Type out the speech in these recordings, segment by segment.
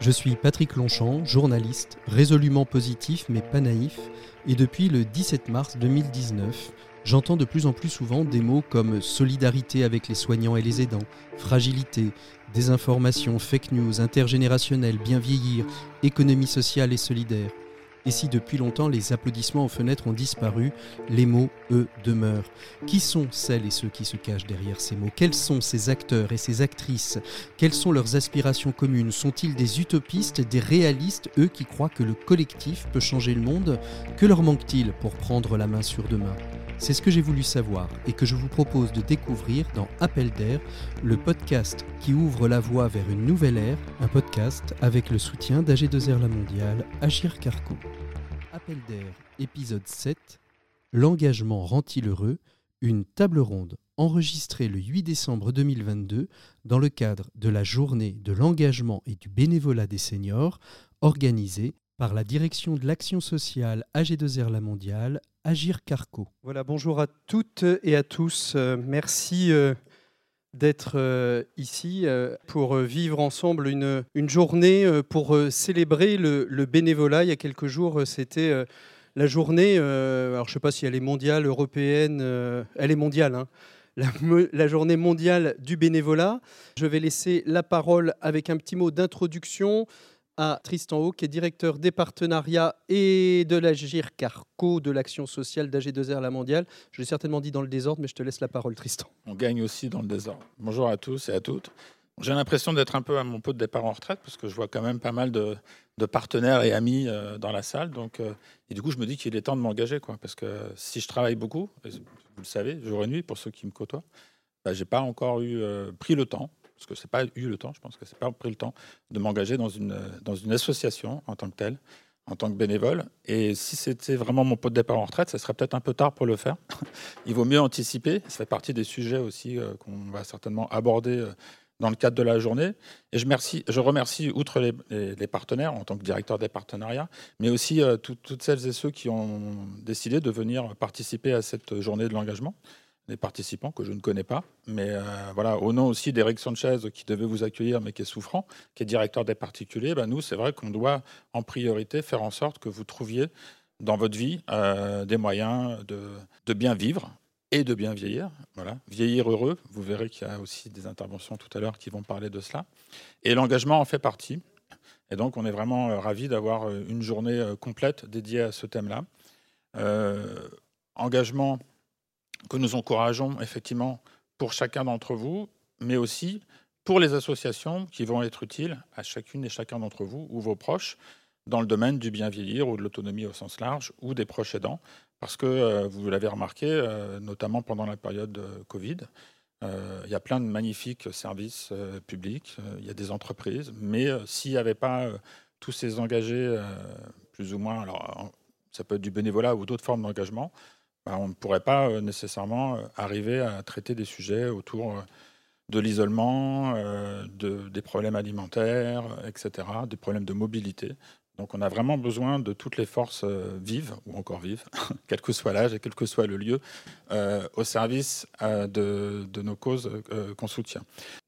Je suis Patrick Longchamp, journaliste, résolument positif mais pas naïf, et depuis le 17 mars 2019, j'entends de plus en plus souvent des mots comme solidarité avec les soignants et les aidants, fragilité, désinformation, fake news, intergénérationnel, bien vieillir, économie sociale et solidaire. Et si depuis longtemps les applaudissements aux fenêtres ont disparu, les mots, eux, demeurent. Qui sont celles et ceux qui se cachent derrière ces mots? Quels sont ces acteurs et ces actrices? Quelles sont leurs aspirations communes? Sont-ils des utopistes, des réalistes, eux qui croient que le collectif peut changer le monde? Que leur manque-t-il pour prendre la main sur demain? C'est ce que j'ai voulu savoir et que je vous propose de découvrir dans Appel d'air, le podcast qui ouvre la voie vers une nouvelle ère, un podcast avec le soutien d'AG2R La Mondiale, Agir Carco. Épisode 7 L'engagement rend-il heureux? Une table ronde enregistrée le 8 décembre 2022 dans le cadre de la journée de l'engagement et du bénévolat des seniors organisée par la direction de l'action sociale AG2R La Mondiale, Agir Carco. Voilà, bonjour à toutes et à tous. Euh, merci euh, d'être euh, ici pour vivre ensemble une, une journée pour célébrer le, bénévolat. Il y a quelques jours, c'était la journée, alors je ne sais pas si elle est mondiale, européenne, elle est mondiale. Hein, la, journée mondiale du bénévolat. Je vais laisser la parole avec un petit mot d'introduction à Tristan Haut, qui est directeur des partenariats et de l'Agir Carco de l'action sociale d'AG2R La Mondiale. Je l'ai certainement dit dans le désordre, mais je te laisse la parole, Tristan. On gagne aussi dans le désordre. Bonjour à tous et à toutes. J'ai l'impression d'être un peu à mon pot de départ en retraite parce que je vois quand même pas mal de, partenaires et amis euh, dans la salle. Donc, euh, et du coup, je me dis qu'il est temps de m'engager. Quoi, parce que si je travaille beaucoup, vous le savez, jour et nuit, pour ceux qui me côtoient, bah, je n'ai pas encore eu, euh, pris le temps parce que c'est pas eu le temps, je pense que c'est pas pris le temps de m'engager dans une, dans une association en tant que telle, en tant que bénévole. Et si c'était vraiment mon pot de départ en retraite, ça serait peut-être un peu tard pour le faire. Il vaut mieux anticiper. Ça fait partie des sujets aussi euh, qu'on va certainement aborder euh, dans le cadre de la journée. Et je, remercie, je remercie, outre les, partenaires, en tant que directeur des partenariats, mais aussi euh, toutes celles et ceux qui ont décidé de venir participer à cette journée de l'engagement des participants que je ne connais pas. Mais euh, voilà, au nom aussi d'Eric Sanchez qui devait vous accueillir mais qui est souffrant, qui est directeur des particuliers, ben nous, c'est vrai qu'on doit en priorité faire en sorte que vous trouviez dans votre vie euh, des moyens de, bien vivre et de bien vieillir. Voilà, vieillir heureux. Vous verrez qu'il y a aussi des interventions tout à l'heure qui vont parler de cela. Et l'engagement en fait partie. Et donc, on est vraiment euh, ravis d'avoir une journée complète dédiée à ce thème-là. engagement que nous encourageons effectivement pour chacun d'entre vous, mais aussi pour les associations qui vont être utiles à chacune et chacun d'entre vous ou vos proches dans le domaine du bien vieillir ou de l'autonomie au sens large ou des proches aidants. Parce que euh, vous l'avez remarqué, euh, notamment pendant la période de Covid, euh, il y a plein de magnifiques services publics, il y a des entreprises, mais s'il n'y avait pas tous ces engagés, plus ou moins, alors ça peut être du bénévolat ou d'autres formes d'engagement, bah, on ne pourrait pas euh, nécessairement euh, arriver à traiter des sujets autour euh, de l'isolement, des problèmes alimentaires, etc., des problèmes de mobilité. Donc on a vraiment besoin de toutes les forces vives, ou encore vives, quel que soit l'âge et quel que soit le lieu, au service de, nos causes qu'on soutient.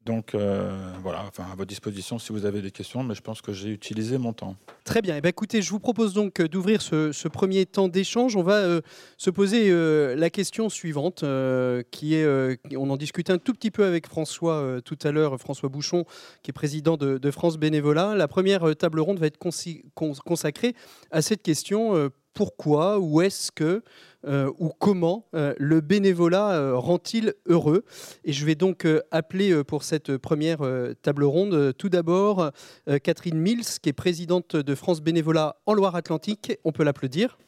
Donc voilà, enfin, à votre disposition si vous avez des questions, mais je pense que j'ai utilisé mon temps. Très bien. Et eh bien, écoutez, je vous propose donc d'ouvrir ce, premier temps d'échange. On va se poser la question suivante, qui est, on en discutait un tout petit peu avec François tout à l'heure, François Bouchon, qui est président de, de France Bénévolat. La première table ronde va être consacré à cette question euh, pourquoi ou est-ce que euh, ou comment euh, le bénévolat rend-il heureux? Et je vais donc appeler pour cette première table ronde tout d'abord Catherine Mills, qui est présidente de France Bénévolat en Loire-Atlantique. On peut l'applaudir.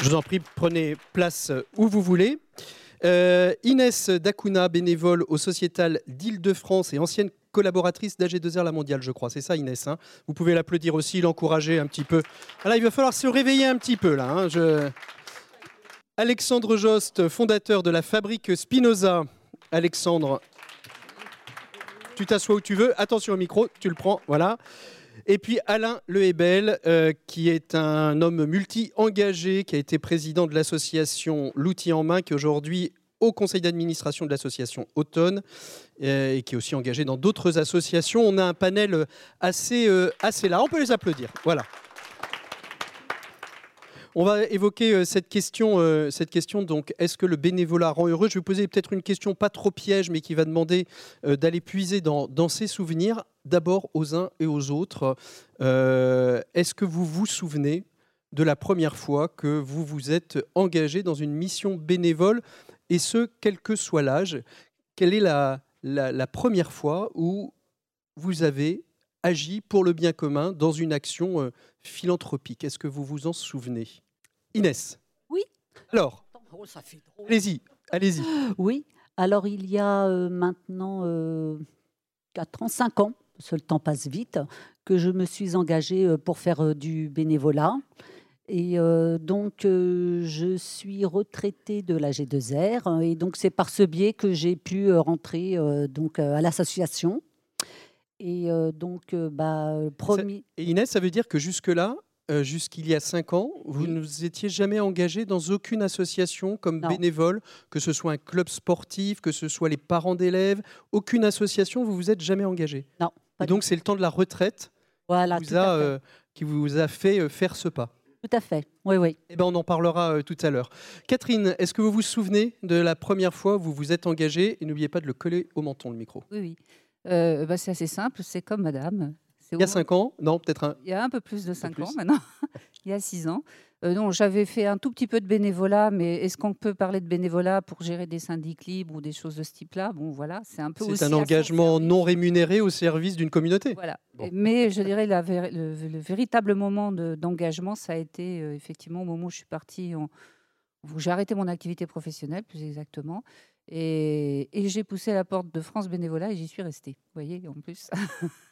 Je vous en prie, prenez place où vous voulez. Inès Dacuna, bénévole au Sociétal d'Île-de-France et ancienne collaboratrice d'AG2R La Mondiale, je crois. C'est ça, Inès. Hein Vous pouvez l'applaudir aussi, l'encourager un petit peu. Alors, il va falloir se réveiller un petit peu, là. Hein. Alexandre Jost, fondateur de la fabrique Spinoza. Alexandre, tu t'assois où tu veux. Attention au micro, tu le prends. Voilà. Et puis Alain Lehebel, euh, qui est un homme multi-engagé, qui a été président de l'association L'outil en main, qui aujourd'hui au conseil d'administration de l'association Automne et qui est aussi engagé dans d'autres associations. On a un panel assez, assez large. On peut les applaudir. Voilà. On va évoquer euh, cette question. Euh, cette question donc, est-ce que le bénévolat rend heureux? Je vais vous poser peut-être une question pas trop piège, mais qui va demander euh, d'aller puiser dans, dans ses souvenirs, d'abord aux uns et aux autres. est-ce que vous vous souvenez de la première fois que vous vous êtes engagé dans une mission bénévole, et ce, quel que soit l'âge Quelle est la, la première fois où vous avez agi pour le bien commun dans une action philanthropique. Est-ce que vous vous en souvenez? Inès Oui. Alors, allez-y, allez-y. Oui, alors il y a euh, maintenant 4 euh, ans, 5 ans, parce que le temps passe vite, que je me suis engagée euh, pour faire du bénévolat. Et donc, je suis retraitée de la G2R. Et donc, c'est par ce biais que j'ai pu rentrer donc, à l'association. Et donc, bah, promis. et Inès, ça veut dire que jusque-là, euh, jusqu'il y a cinq ans, vous ne vous étiez jamais engagé dans aucune association comme bénévole, que ce soit un club sportif, que ce soit les parents d'élèves, aucune association, vous vous êtes jamais engagé Non. Et donc c'est le temps de la retraite voilà, qui, vous a, euh, qui vous a fait euh, faire ce pas. Tout à fait, oui, oui. Eh ben, on en parlera tout à l'heure. Catherine, est-ce que vous vous souvenez de la première fois où vous vous êtes engagée Et n'oubliez pas de le coller au menton, le micro? Oui, oui. Bah, c'est assez simple, c'est comme madame. Il y a 5 ans? Non, peut-être un. Il y a un peu plus de 5 ans maintenant. Il y a 6 ans. Euh, j'avais fait un tout petit peu de bénévolat, mais est-ce qu'on peut parler de bénévolat pour gérer des syndics libres ou des choses de ce type-là? Bon, voilà, c'est un peu. C'est un engagement non rémunéré au service d'une communauté. Voilà. Mais je dirais la, le, véritable moment d'engagement, ça a été euh, effectivement au moment où je suis partie, où j'ai arrêté mon activité professionnelle, plus exactement. Et, et j'ai poussé la porte de France Bénévolat et j'y suis restée. Vous voyez, en plus.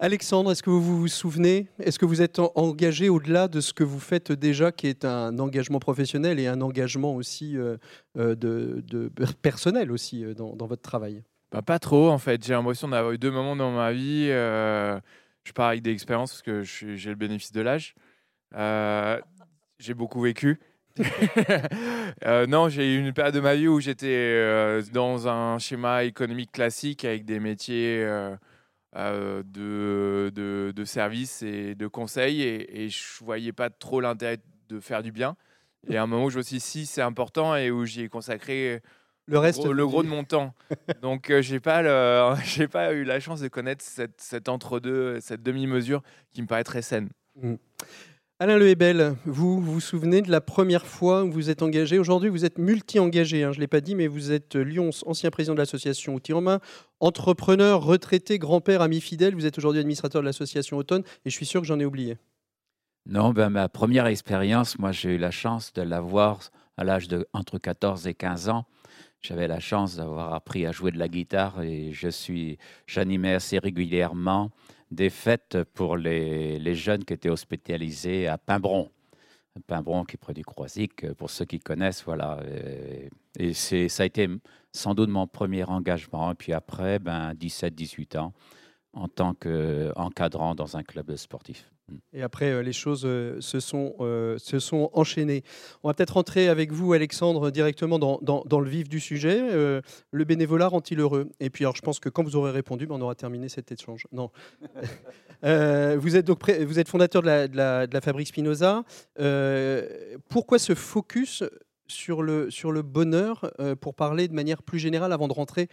Alexandre, est-ce que vous vous souvenez Est-ce que vous êtes engagé au-delà de ce que vous faites déjà, qui est un engagement professionnel et un engagement aussi euh, euh, de, personnel aussi euh, dans, votre travail? Bah, Pas trop, en fait. J'ai l'impression d'avoir eu deux moments dans ma vie. je pars avec des expériences parce que j'ai le bénéfice de l'âge. j'ai beaucoup vécu. non, j'ai eu une période de ma vie où j'étais dans un schéma économique classique avec des métiers de, de, de, services et de conseils et, je je voyais pas trop l'intérêt de faire du bien. Et à un moment où je me suis dit, si, c'est important et où j'y ai consacré le, reste le gros de mon temps. Donc, euh, j'ai pas, j'ai pas eu la chance de connaître cette, cette entre-deux, cette demi-mesure qui me paraît très saine. Mmh. Alain Lehebel, vous vous souvenez de la première fois où vous êtes engagé? Aujourd'hui, vous êtes multi-engagé, hein, je ne l'ai pas dit, mais vous êtes Lyons, ancien président de l'association Outils en entrepreneur, retraité, grand-père, ami fidèle. Vous êtes aujourd'hui administrateur de l'association Automne et je suis sûr que j'en ai oublié. Non, ben, ma première expérience, moi j'ai eu la chance de l'avoir à l'âge de entre 14 et 15 ans. J'avais la chance d'avoir appris à jouer de la guitare et je suis, j'animais assez régulièrement des fêtes pour les, jeunes qui étaient hospitalisés à Pimbron. Pimbron qui près du Croisic, pour ceux qui connaissent, voilà. Et, ça a été sans doute mon premier engagement. Et puis après, ben, 17-18 ans, en tant qu'encadrant dans un club sportif. Et après, euh, les choses euh, se, sont, euh, se sont enchaînées. On va peut-être rentrer avec vous, Alexandre, directement dans, dans, le vif du sujet. le bénévolat rend-il heureux? Et puis, alors, je pense que quand vous aurez répondu, ben, on aura terminé cet échange. Non. vous, êtes donc vous êtes fondateur de la, de la, de Fabrique Spinoza. pourquoi ce focus sur le, sur le bonheur pour parler de manière plus générale avant de rentrer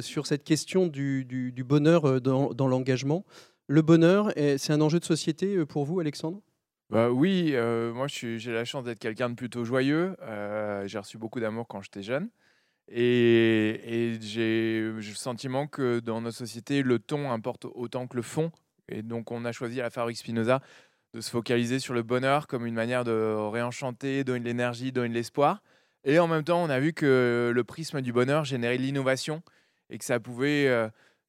sur cette question du, du, du bonheur dans, dans l'engagement? Le bonheur, c'est un enjeu de société euh, pour vous, Alexandre? Bah oui, euh, moi j'ai la chance d'être quelqu'un de plutôt joyeux. Euh, j'ai reçu beaucoup d'amour quand j'étais jeune. Et, j'ai le sentiment que dans notre société, le ton importe autant que le fond. Et donc on a choisi à la Fabrique Spinoza de se focaliser sur le bonheur comme une manière de réenchanter, donner de l'énergie, donner de l'espoir. Et en même temps, on a vu que le prisme du bonheur générait l'innovation et que ça pouvait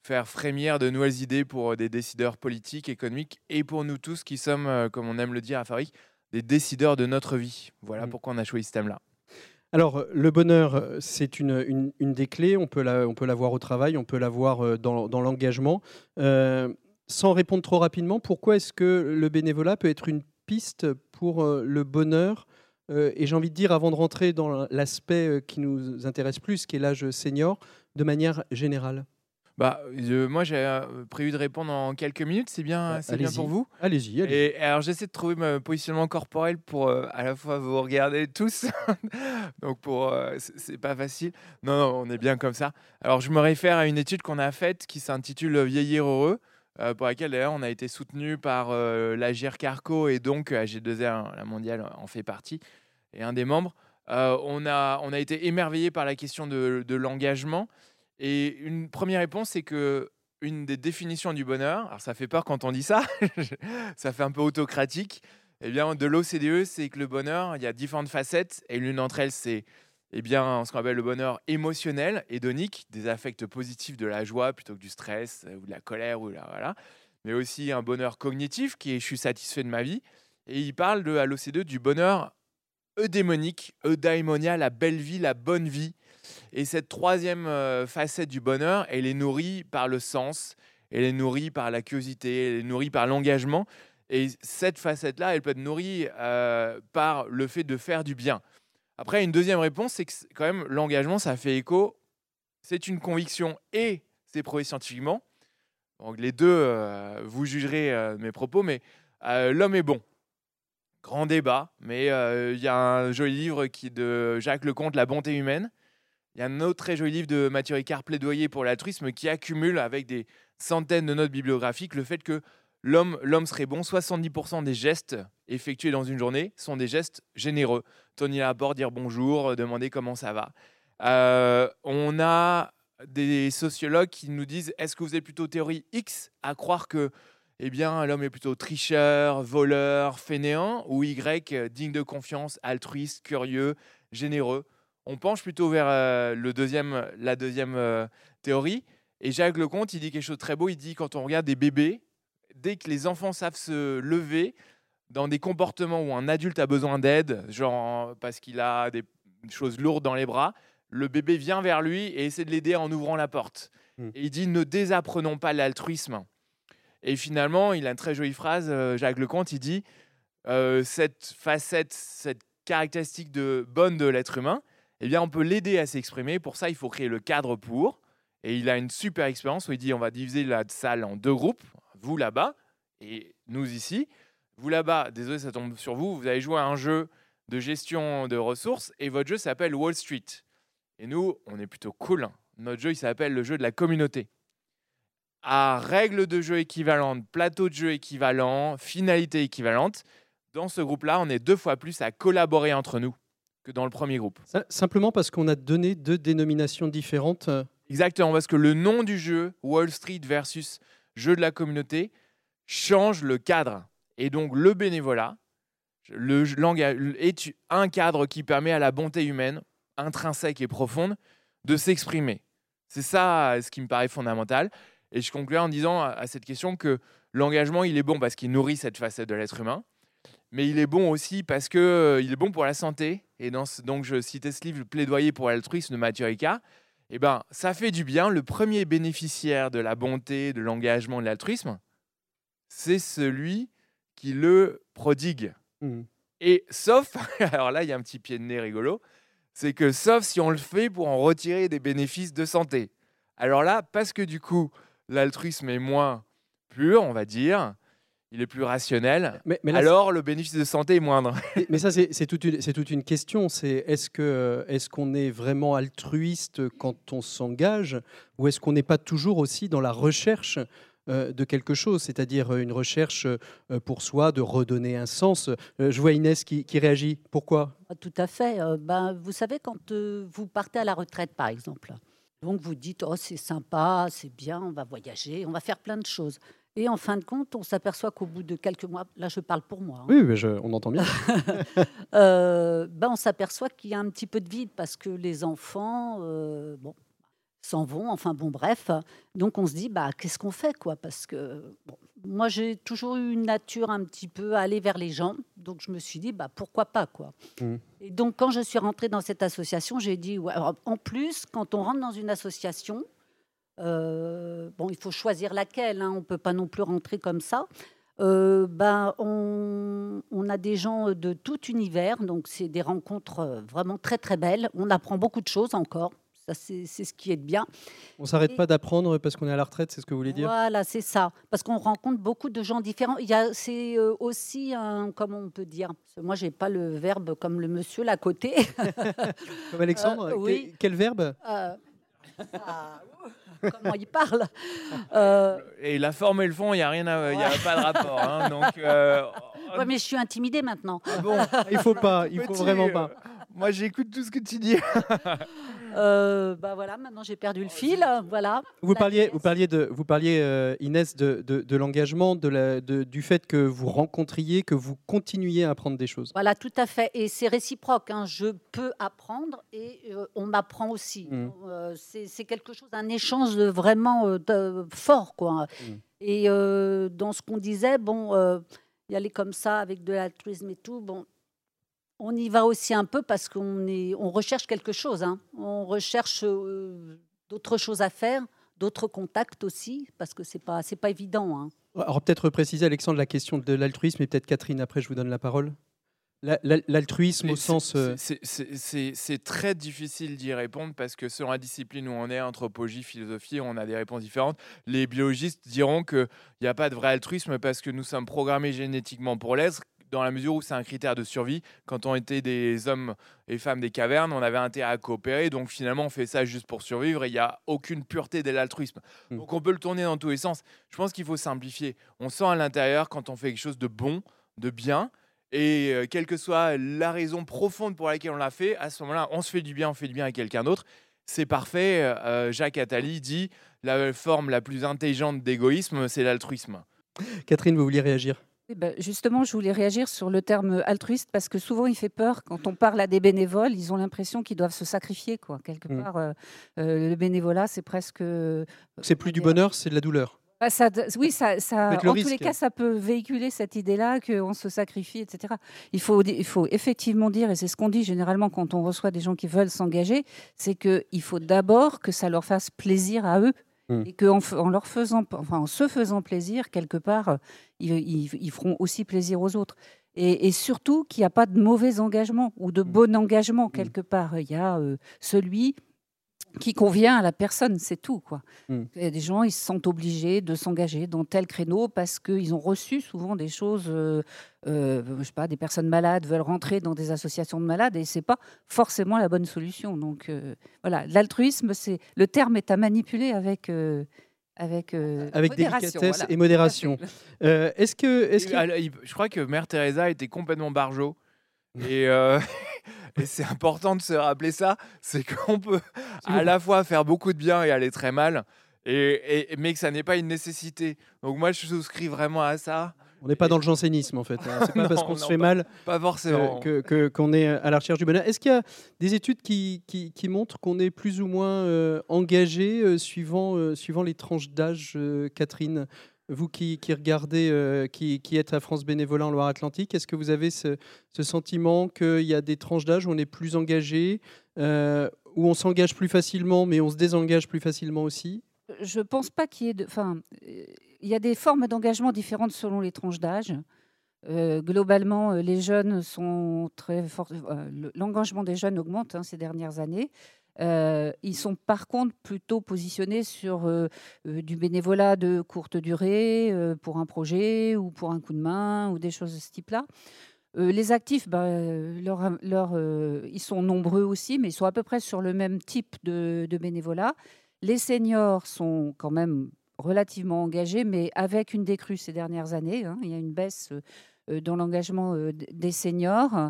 faire frémir de nouvelles idées pour euh, des décideurs politiques, économiques et pour nous tous qui sommes, euh, comme on aime le dire à Fabrique, des décideurs de notre vie. Voilà mmh. pourquoi on a choisi ce thème-là. Alors, le bonheur, c'est une, une, des clés. On peut, la, on peut l'avoir au travail, on peut l'avoir euh, dans, dans l'engagement. sans répondre trop rapidement, pourquoi est-ce que le bénévolat peut être une piste pour le bonheur? Euh, et j'ai envie de dire, avant de rentrer dans l'aspect euh, qui nous intéresse plus, qui est l'âge senior, de manière générale bah, moi, j'ai euh, prévu de répondre en quelques minutes. C'est bien, c'est bien pour vous? Allez-y. Allez et alors, j'essaie de trouver mon positionnement corporel pour à la fois vous regarder tous. Donc, pour c'est pas facile. Non, non, on est bien comme ça. Alors, je me réfère à une étude qu'on a faite qui s'intitule Vieillir heureux. pour laquelle d'ailleurs on a été soutenu par la Carco et donc AG2R, la mondiale, en fait partie et un des membres. Euh, on, a, on a été émerveillé par la question de, l'engagement. Et une première réponse, c'est que une des définitions du bonheur, alors ça fait peur quand on dit ça, ça fait un peu autocratique, eh bien, de l'OCDE, c'est que le bonheur, il y a différentes facettes, et l'une d'entre elles, c'est eh bien, ce qu'on appelle le bonheur émotionnel, hédonique, des affects positifs de la joie plutôt que du stress ou de la colère, ou voilà. mais aussi un bonheur cognitif qui est je suis satisfait de ma vie. Et il parle de, à l'OCDE du bonheur eudémonique, eudaimonia, la belle vie, la bonne vie. Et cette troisième euh, facette du bonheur, elle est nourrie par le sens, elle est nourrie par la curiosité, elle est nourrie par l'engagement. Et cette facette-là, elle peut être nourrie euh, par le fait de faire du bien. Après, une deuxième réponse, c'est que quand même, l'engagement, ça fait écho. C'est une conviction et c'est prouvé scientifiquement. Donc les deux, euh, vous jugerez mes propos, mais l'homme est bon grand débat, mais il y a un joli livre qui de Jacques Lecomte, La bonté humaine. Il y a un autre très joli livre de Mathieu Ricard, Plaidoyer pour l'altruisme, qui accumule avec des centaines de notes bibliographiques le fait que l'homme, serait bon. 70% des gestes effectués dans une journée sont des gestes généreux. Tony Laborde, dire bonjour, demander comment ça va. Euh, on a des sociologues qui nous disent est-ce que vous êtes plutôt théorie X à croire que eh bien, l'homme est plutôt tricheur, voleur, fainéant, ou Y, euh, digne de confiance, altruiste, curieux, généreux? On penche plutôt vers euh, le deuxième, la deuxième euh, théorie. Et Jacques Lecomte, il dit quelque chose de très beau. Il dit quand on regarde des bébés, dès que les enfants savent se lever dans des comportements où un adulte a besoin d'aide, genre parce qu'il a des choses lourdes dans les bras, le bébé vient vers lui et essaie de l'aider en ouvrant la porte. Hmm. Et il dit ne désapprenons pas l'altruisme. Et finalement, il a une très jolie phrase, euh, Jacques Lecomte, il dit euh, cette facette, cette caractéristique de bonne de l'être humain, eh bien, on peut l'aider à s'exprimer. Pour ça, il faut créer le cadre pour. Et il a une super expérience où il dit on va diviser la salle en deux groupes, vous là-bas et nous ici. Vous là-bas, désolé, ça tombe sur vous, vous allez jouer à un jeu de gestion de ressources et votre jeu s'appelle Wall Street. Et nous, on est plutôt cool. Notre jeu, il s'appelle le jeu de la communauté à règles de jeu équivalentes, plateau de jeu équivalent, finalité équivalente. Dans ce groupe-là, on est deux fois plus à collaborer entre nous que dans le premier groupe. Simplement parce qu'on a donné deux dénominations différentes euh. Exactement, parce que le nom du jeu, Wall Street versus jeu de la communauté, change le cadre. Et donc le bénévolat le langage, est un cadre qui permet à la bonté humaine, intrinsèque et profonde, de s'exprimer. C'est ça ce qui me paraît fondamental. Et je conclurai en disant à, cette question que l'engagement, il est bon parce qu'il nourrit cette facette de l'être humain, mais il est bon aussi parce qu'il euh, est bon pour la santé. Et dans donc, je citais ce livre, Plaidoyer pour l'altruisme de Mathieu Ricard. Eh ben, ça fait du bien. Le premier bénéficiaire de la bonté, de l'engagement, de l'altruisme, c'est celui qui le prodigue. Mmh. Et sauf, alors là, il y a un petit pied de nez rigolo, c'est que sauf si on le fait pour en retirer des bénéfices de santé. Alors là, parce que du coup, l'altruisme est moins pur, on va dire, il est plus rationnel, mais, alors le bénéfice de santé est moindre. mais, ça, c'est toute, une, toute une question. C'est est-ce est qu'on est vraiment altruiste quand on s'engage, ou est-ce qu'on n'est pas toujours aussi dans la recherche euh, de quelque chose, c'est-à-dire une recherche euh, pour soi de redonner un sens. Euh, je vois Inès qui, réagit. Pourquoi? Ah, Tout à fait. Ben, vous savez, quand vous partez à la retraite, par exemple, donc vous dites, oh c'est sympa, c'est bien, on va voyager, on va faire plein de choses. Et en fin de compte, on s'aperçoit qu'au bout de quelques mois, là je parle pour moi. Hein. Oui, mais on entend bien. euh, ben, on s'aperçoit qu'il y a un petit peu de vide parce que les enfants, euh, bon, s'en vont. Enfin bon, bref. Donc on se dit, bah qu'est-ce qu'on fait quoi? Parce que bon, moi j'ai toujours eu une nature un petit peu à aller vers les gens. Donc je me suis dit, bah pourquoi pas quoi? Mmh. Et donc quand je suis rentrée dans cette association, j'ai dit, ouais, en plus quand on rentre dans une association, bon il faut choisir laquelle. Hein, on peut pas non plus rentrer comme ça. euh, ben, on, on a des gens de tout univers, donc c'est des rencontres euh, vraiment très très belles. On apprend beaucoup de choses encore. Ça, c'est ce qui est de bien. On s'arrête Et- pas d'apprendre parce qu'on est à la retraite, c'est ce que vous voulez dire? Voilà, c'est ça. Parce qu'on rencontre beaucoup de gens différents. Il y a, c'est euh, aussi un, comment on peut dire? Moi, j'ai pas le verbe comme le monsieur là à côté. Comme Alexandre Euh, quel- oui. quel, verbe? Euh, ah, comment il parle Euh, Et la forme et le fond, il n'y a rien à, il y a pas de rapport. hein, donc, euh, ouais, mais je suis intimidée maintenant. ah bon, Il faut pas, il faut petit, vraiment euh, pas. Moi, j'écoute tout ce que tu dis. Euh, bah voilà, maintenant j'ai perdu le fil. Voilà. Vous parliez, vous parliez, de, vous parliez euh, Inès, de, de- de l'engagement, de la- de- du fait que vous rencontriez, que vous continuiez à apprendre des choses. Voilà, tout à fait. Et c'est réciproque. hein. Je peux apprendre et euh, on m'apprend aussi. Mm. Euh, c'est c'est quelque chose, un échange de vraiment euh, de- fort, quoi. Mm. Et euh, dans ce qu'on disait, bon, euh, y aller comme ça avec de l'altruisme et tout, bon, on y va aussi un peu parce qu'on est, on recherche quelque chose. hein. On recherche euh, d'autres choses à faire, d'autres contacts aussi, parce que c'est pas, c'est pas évident. hein. Alors peut-être préciser, Alexandre, la question de l'altruisme et peut-être Catherine, après je vous donne la parole. La- la- L'altruisme au sens... euh, c'est très difficile d'y répondre parce que selon la discipline où on est, anthropologie, philosophie, on a des réponses différentes. Les biologistes diront qu'il n'y a pas de vrai altruisme parce que nous sommes programmés génétiquement pour l'être dans la mesure où c'est un critère de survie. Quand on était des hommes et femmes des cavernes, on avait intérêt à coopérer. Donc finalement, on fait ça juste pour survivre et il n'y a aucune pureté de l'altruisme. Mm. Donc on peut le tourner dans tous les sens. Je pense qu'il faut simplifier. On sent à l'intérieur quand on fait quelque chose de bon, de bien. Et euh, quelle que soit la raison profonde pour laquelle on l'a fait, à ce moment-là, on se fait du bien, on fait du bien à quelqu'un d'autre. C'est parfait. Euh, Jacques Attali dit la forme la plus intelligente d'égoïsme, c'est l'altruisme. Catherine, vous vouliez réagir? Justement, je voulais réagir sur le terme altruiste parce que souvent il fait peur quand on parle à des bénévoles. Ils ont l'impression qu'ils doivent se sacrifier, quoi. Quelque Mm. part, euh, euh, le bénévolat, c'est presque. euh, C'est plus du bonheur, c'est de la douleur. Bah, ça, oui, ça, en tous les cas, ça peut véhiculer cette idée-là qu'on se sacrifie, etc. Il faut, il faut effectivement dire, et c'est ce qu'on dit généralement quand on reçoit des gens qui veulent s'engager, c'est qu'il faut d'abord que ça leur fasse plaisir à eux. Mm. Et qu'en en, leur faisant, enfin, en se faisant plaisir, quelque part, euh, ils, ils- ils feront aussi plaisir aux autres. Et, et surtout qu'il n'y a pas de mauvais engagement ou de Mm. bon engagement, quelque part. Il y a euh, celui qui convient à la personne, c'est tout. Quoi. Mm. Il y a des gens, ils se sentent obligés de s'engager dans tel créneau parce qu'ils ont reçu souvent des choses, euh, euh, je sais pas, des personnes malades veulent rentrer dans des associations de malades et c'est pas forcément la bonne solution. Donc euh, voilà, l'altruisme, c'est le terme est à manipuler avec euh, avec euh, Avec modération, délicatesse voilà. et modération. Euh, Est-ce que... Est que... Je crois que Mère Teresa était complètement barjot. Et, euh, et c'est important de se rappeler ça, c'est qu'on peut à la fois faire beaucoup de bien et aller très mal, et, et- mais que ça n'est pas une nécessité. Donc moi, je souscris vraiment à ça. On n'est pas dans le jansénisme en fait. hein. C'est pas parce qu'on se fait pas- mal Pas forcément. que- qu'on est à la recherche du bonheur. Est-ce qu'il y a des études qui, qui- qui montrent qu'on est plus ou moins euh, engagé euh, suivant, euh, suivant les tranches d'âge, Catherine? Vous qui, regardez, euh, qui, êtes à France Bénévolat en Loire-Atlantique, est-ce que vous avez ce, sentiment qu'il y a des tranches d'âge où on est plus engagé, euh, où on s'engage plus facilement, mais on se désengage plus facilement aussi? Je pense pas qu'il y ait de. Enfin, euh, il y a des formes d'engagement différentes selon les tranches d'âge. Globalement, les jeunes sont très forts. le- L'engagement des jeunes augmente hein, ces dernières années. Euh, ils sont par contre plutôt positionnés sur euh, euh, du bénévolat de courte durée pour un projet ou pour un coup de main ou des choses de ce type-là. Les actifs, bah, ils sont nombreux aussi, mais ils sont à peu près sur le même type de, bénévolat. Les seniors sont quand même relativement engagés, mais avec une décrue ces dernières années. hein. Il y a une baisse dans l'engagement des seniors.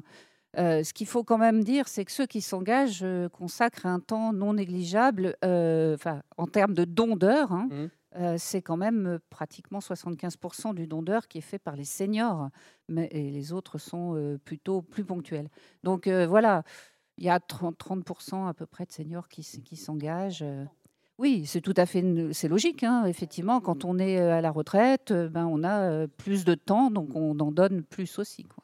Euh, ce qu'il faut quand même dire, c'est que ceux qui s'engagent euh, consacrent un temps non négligeable, euh, en termes de don d'heures. hein. Euh, c'est quand même pratiquement 75% du don d'heures qui est fait par les seniors, mais, et les autres sont plutôt plus ponctuels. Donc voilà, il y a 30, 30% à peu près de seniors qui, s'engagent. Oui, c'est tout à fait, c'est logique. hein, effectivement, quand on est à la retraite, ben, on a plus de temps, donc on en donne plus aussi. Quoi.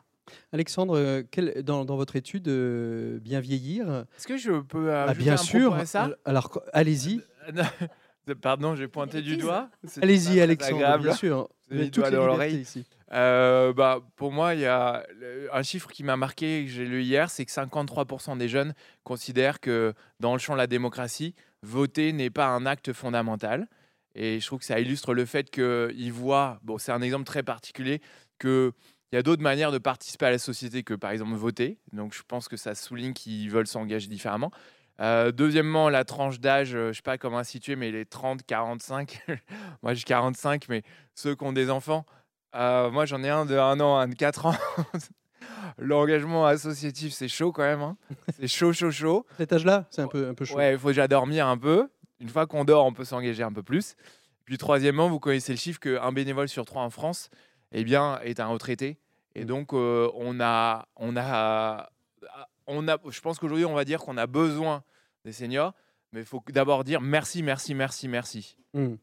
Alexandre, euh, quel- dans, dans votre étude euh, Bien vieillir, Est-ce que je peux ah, bien un sûr, propos à ça? Alors allez-y. Pardon, j'ai pointé du doigt. Allez-y, Alexandre, bien sûr. Vous avez toutes les l'oreille ici. Euh, bah, pour moi, il y a un chiffre qui m'a marqué, que j'ai lu hier, c'est que 53% des jeunes considèrent que dans le champ de la démocratie, voter n'est pas un acte fondamental. Et je trouve que ça illustre le fait qu'ils voient, bon, c'est un exemple très particulier, qu'il y a d'autres manières de participer à la société que par exemple voter. Donc je pense que ça souligne qu'ils veulent s'engager différemment. Euh, deuxièmement, la tranche d'âge, euh, je ne sais pas comment situer, mais les 30, 45. moi, j'ai 45, mais ceux qui ont des enfants, euh, moi, j'en ai un de 1 an, un de 4 ans. L'engagement associatif, c'est chaud quand même. Hein. C'est chaud, chaud, chaud. Cet âge-là, c'est un peu, un peu chaud. Ouais, il faut déjà dormir un peu. Une fois qu'on dort, on peut s'engager un peu plus. Puis troisièmement, vous connaissez le chiffre qu'un bénévole sur trois en France eh bien, est un retraité. Et mmh. donc, on, a, on, a, on a, je pense qu'aujourd'hui, on va dire qu'on a besoin des seniors. Mais il faut d'abord dire merci, merci, merci, merci. Hmm.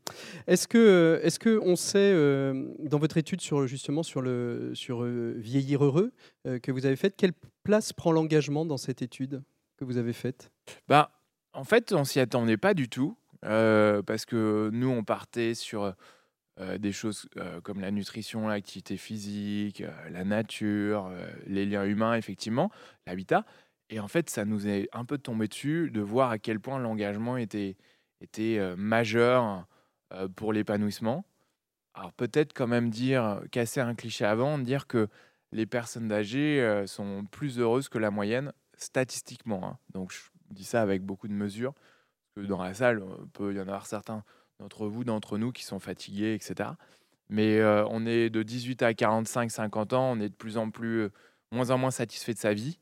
Est-ce que, est-ce que on sait euh, dans votre étude sur justement sur le sur euh, vieillir heureux euh, que vous avez faite, quelle place prend l'engagement dans cette étude que vous avez faite? Bah, en fait, on s'y attendait pas du tout parce que nous, on partait sur des choses comme la nutrition, l'activité physique, la nature, les liens humains, effectivement, l'habitat. Et en fait, ça nous est un peu tombé dessus de voir à quel point l'engagement était, euh, majeur euh, pour l'épanouissement. Alors peut-être quand même dire, casser un cliché avant, dire que les personnes âgées euh, sont plus heureuses que la moyenne statistiquement. Hein. Donc je dis ça avec beaucoup de mesures, parce que dans la salle, il peut y en avoir certains d'entre vous, d'entre nous qui sont fatigués, etc. Mais on est de 18 à 45, 50 ans, on est de plus en plus, moins en moins satisfait de sa vie.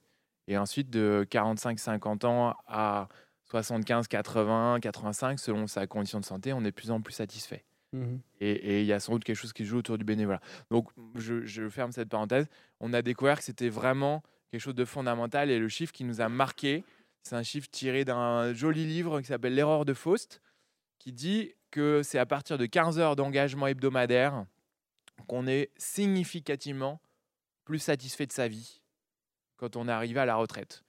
Et ensuite, de 45-50 ans à 75, 80, 85, selon sa condition de santé, on est de plus en plus satisfait. Mmh et il y a sans doute quelque chose qui joue autour du bénévolat. Donc, je, ferme cette parenthèse. On a découvert que c'était vraiment quelque chose de fondamental. Et le chiffre qui nous a marqué, c'est un chiffre tiré d'un joli livre qui s'appelle L'erreur de Faust, qui dit que c'est à partir de 15 heures d'engagement hebdomadaire qu'on est significativement plus satisfait de sa vie quand on est arrivé à la retraite.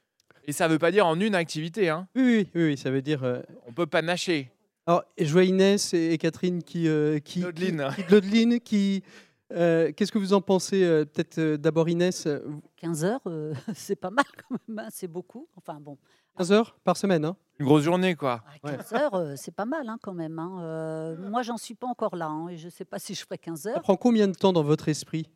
Et ça ne veut pas dire en une activité. Hein. Oui, oui, oui, ça veut dire. Euh... On peut pas nacher. Alors, je vois Inès et Catherine qui. Euh, qui, qui, qui, euh, Qu'est-ce que vous en pensez euh, Peut-être d'abord Inès? 15 heures, c'est pas mal quand même, hein, c'est beaucoup. Enfin bon. 15 heures par semaine hein. Une grosse journée, quoi. 15 ah, heures, c'est pas mal hein, quand même. Hein. moi, j'en suis pas encore là. et je ne sais pas si je ferai 15 heures. Ça prend combien de temps dans votre esprit?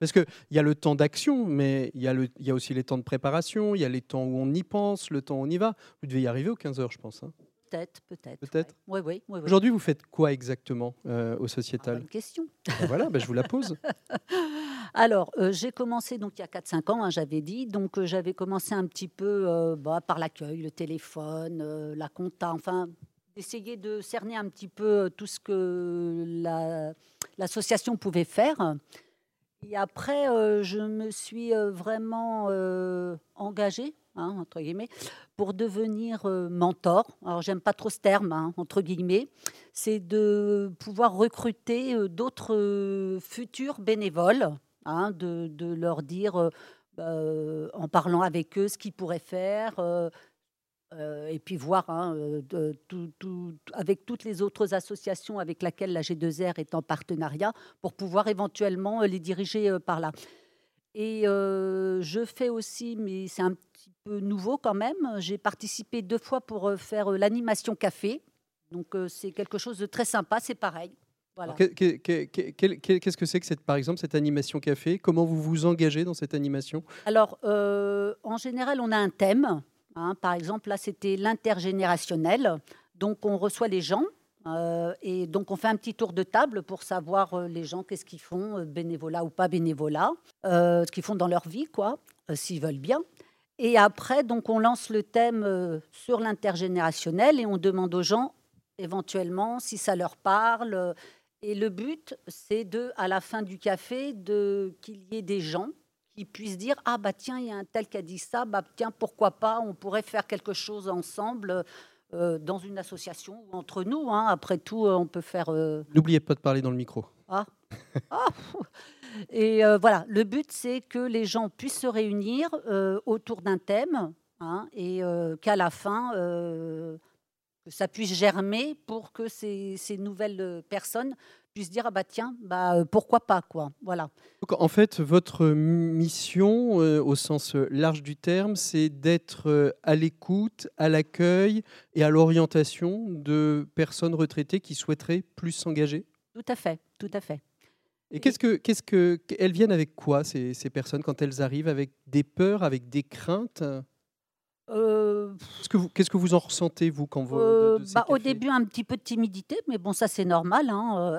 Parce qu'il y a le temps d'action, mais il y, a le, y a aussi les temps de préparation, il y a les temps où on y pense, le temps où on y va. Vous devez y arriver aux 15 heures, je pense. Peut-être, peut-être. Peut-être. Oui, oui. Aujourd'hui, vous faites quoi exactement euh, au sociétal Une question. Ben voilà, ben je vous la pose. Alors, euh, j'ai commencé donc il y a 4-5 ans, hein, j'avais dit. Donc, euh, j'avais commencé un petit peu bah, par l'accueil, le téléphone, la compta, enfin, d'essayer de cerner un petit peu tout ce que l'association pouvait faire. Et après, je me suis vraiment engagée, hein, entre guillemets, pour devenir mentor. Alors, j'aime pas trop ce terme, hein, entre guillemets. C'est de pouvoir recruter d'autres futurs bénévoles, hein, de, leur dire, en parlant avec eux, ce qu'ils pourraient faire euh, et puis voir euh, avec toutes les autres associations avec lesquelles la G2R est en partenariat pour pouvoir éventuellement euh, les diriger par là. Et je fais aussi, mais c'est un petit peu nouveau quand même, j'ai participé deux fois pour faire l'animation café. Donc c'est quelque chose de très sympa, c'est pareil. Voilà. Qu'est-ce que c'est que cette, par exemple cette animation café? Comment vous vous engagez dans cette animation? Alors, en général, on a un thème. Hein, par exemple, là, c'était l'intergénérationnel. Donc, on reçoit les gens euh, et donc on fait un petit tour de table pour savoir euh, les gens qu'est-ce qu'ils font, euh, bénévolat ou pas bénévolat, ce qu'ils font dans leur vie, quoi, s'ils veulent bien. Et après, donc on lance le thème sur l'intergénérationnel et on demande aux gens éventuellement si ça leur parle. Et le but, c'est de, à la fin du café, de qu'il y ait des gens qui puissent dire ah bah tiens il y a un tel qui a dit ça bah tiens pourquoi pas on pourrait faire quelque chose ensemble euh, dans une association ou entre nous hein. après tout euh, on peut faire euh, n'oubliez pas de parler dans le micro. Ah, ah et voilà. Le but c'est que les gens puissent se réunir autour d'un thème hein, et qu'à la fin que ça puisse germer pour que ces, ces nouvelles personnes puissent dire ah bah tiens bah euh, pourquoi pas quoi. Voilà. Donc, en fait, votre mission, euh, au sens euh, large du terme, c'est d'être euh, à l'écoute, à l'accueil et à l'orientation de personnes retraitées qui souhaiteraient plus s'engager? tout à fait tout à fait. Et qu'est-ce que, qu'est-ce que, elles viennent avec quoi ces, ces personnes quand elles arrivent Avec des peurs, avec des craintes? Euh, Qu'est-ce que vous, qu'est-ce que vous en ressentez vous quand vous Euh, de- de ces bah, au début, un petit peu de timidité, mais bon, ça c'est normal. hein,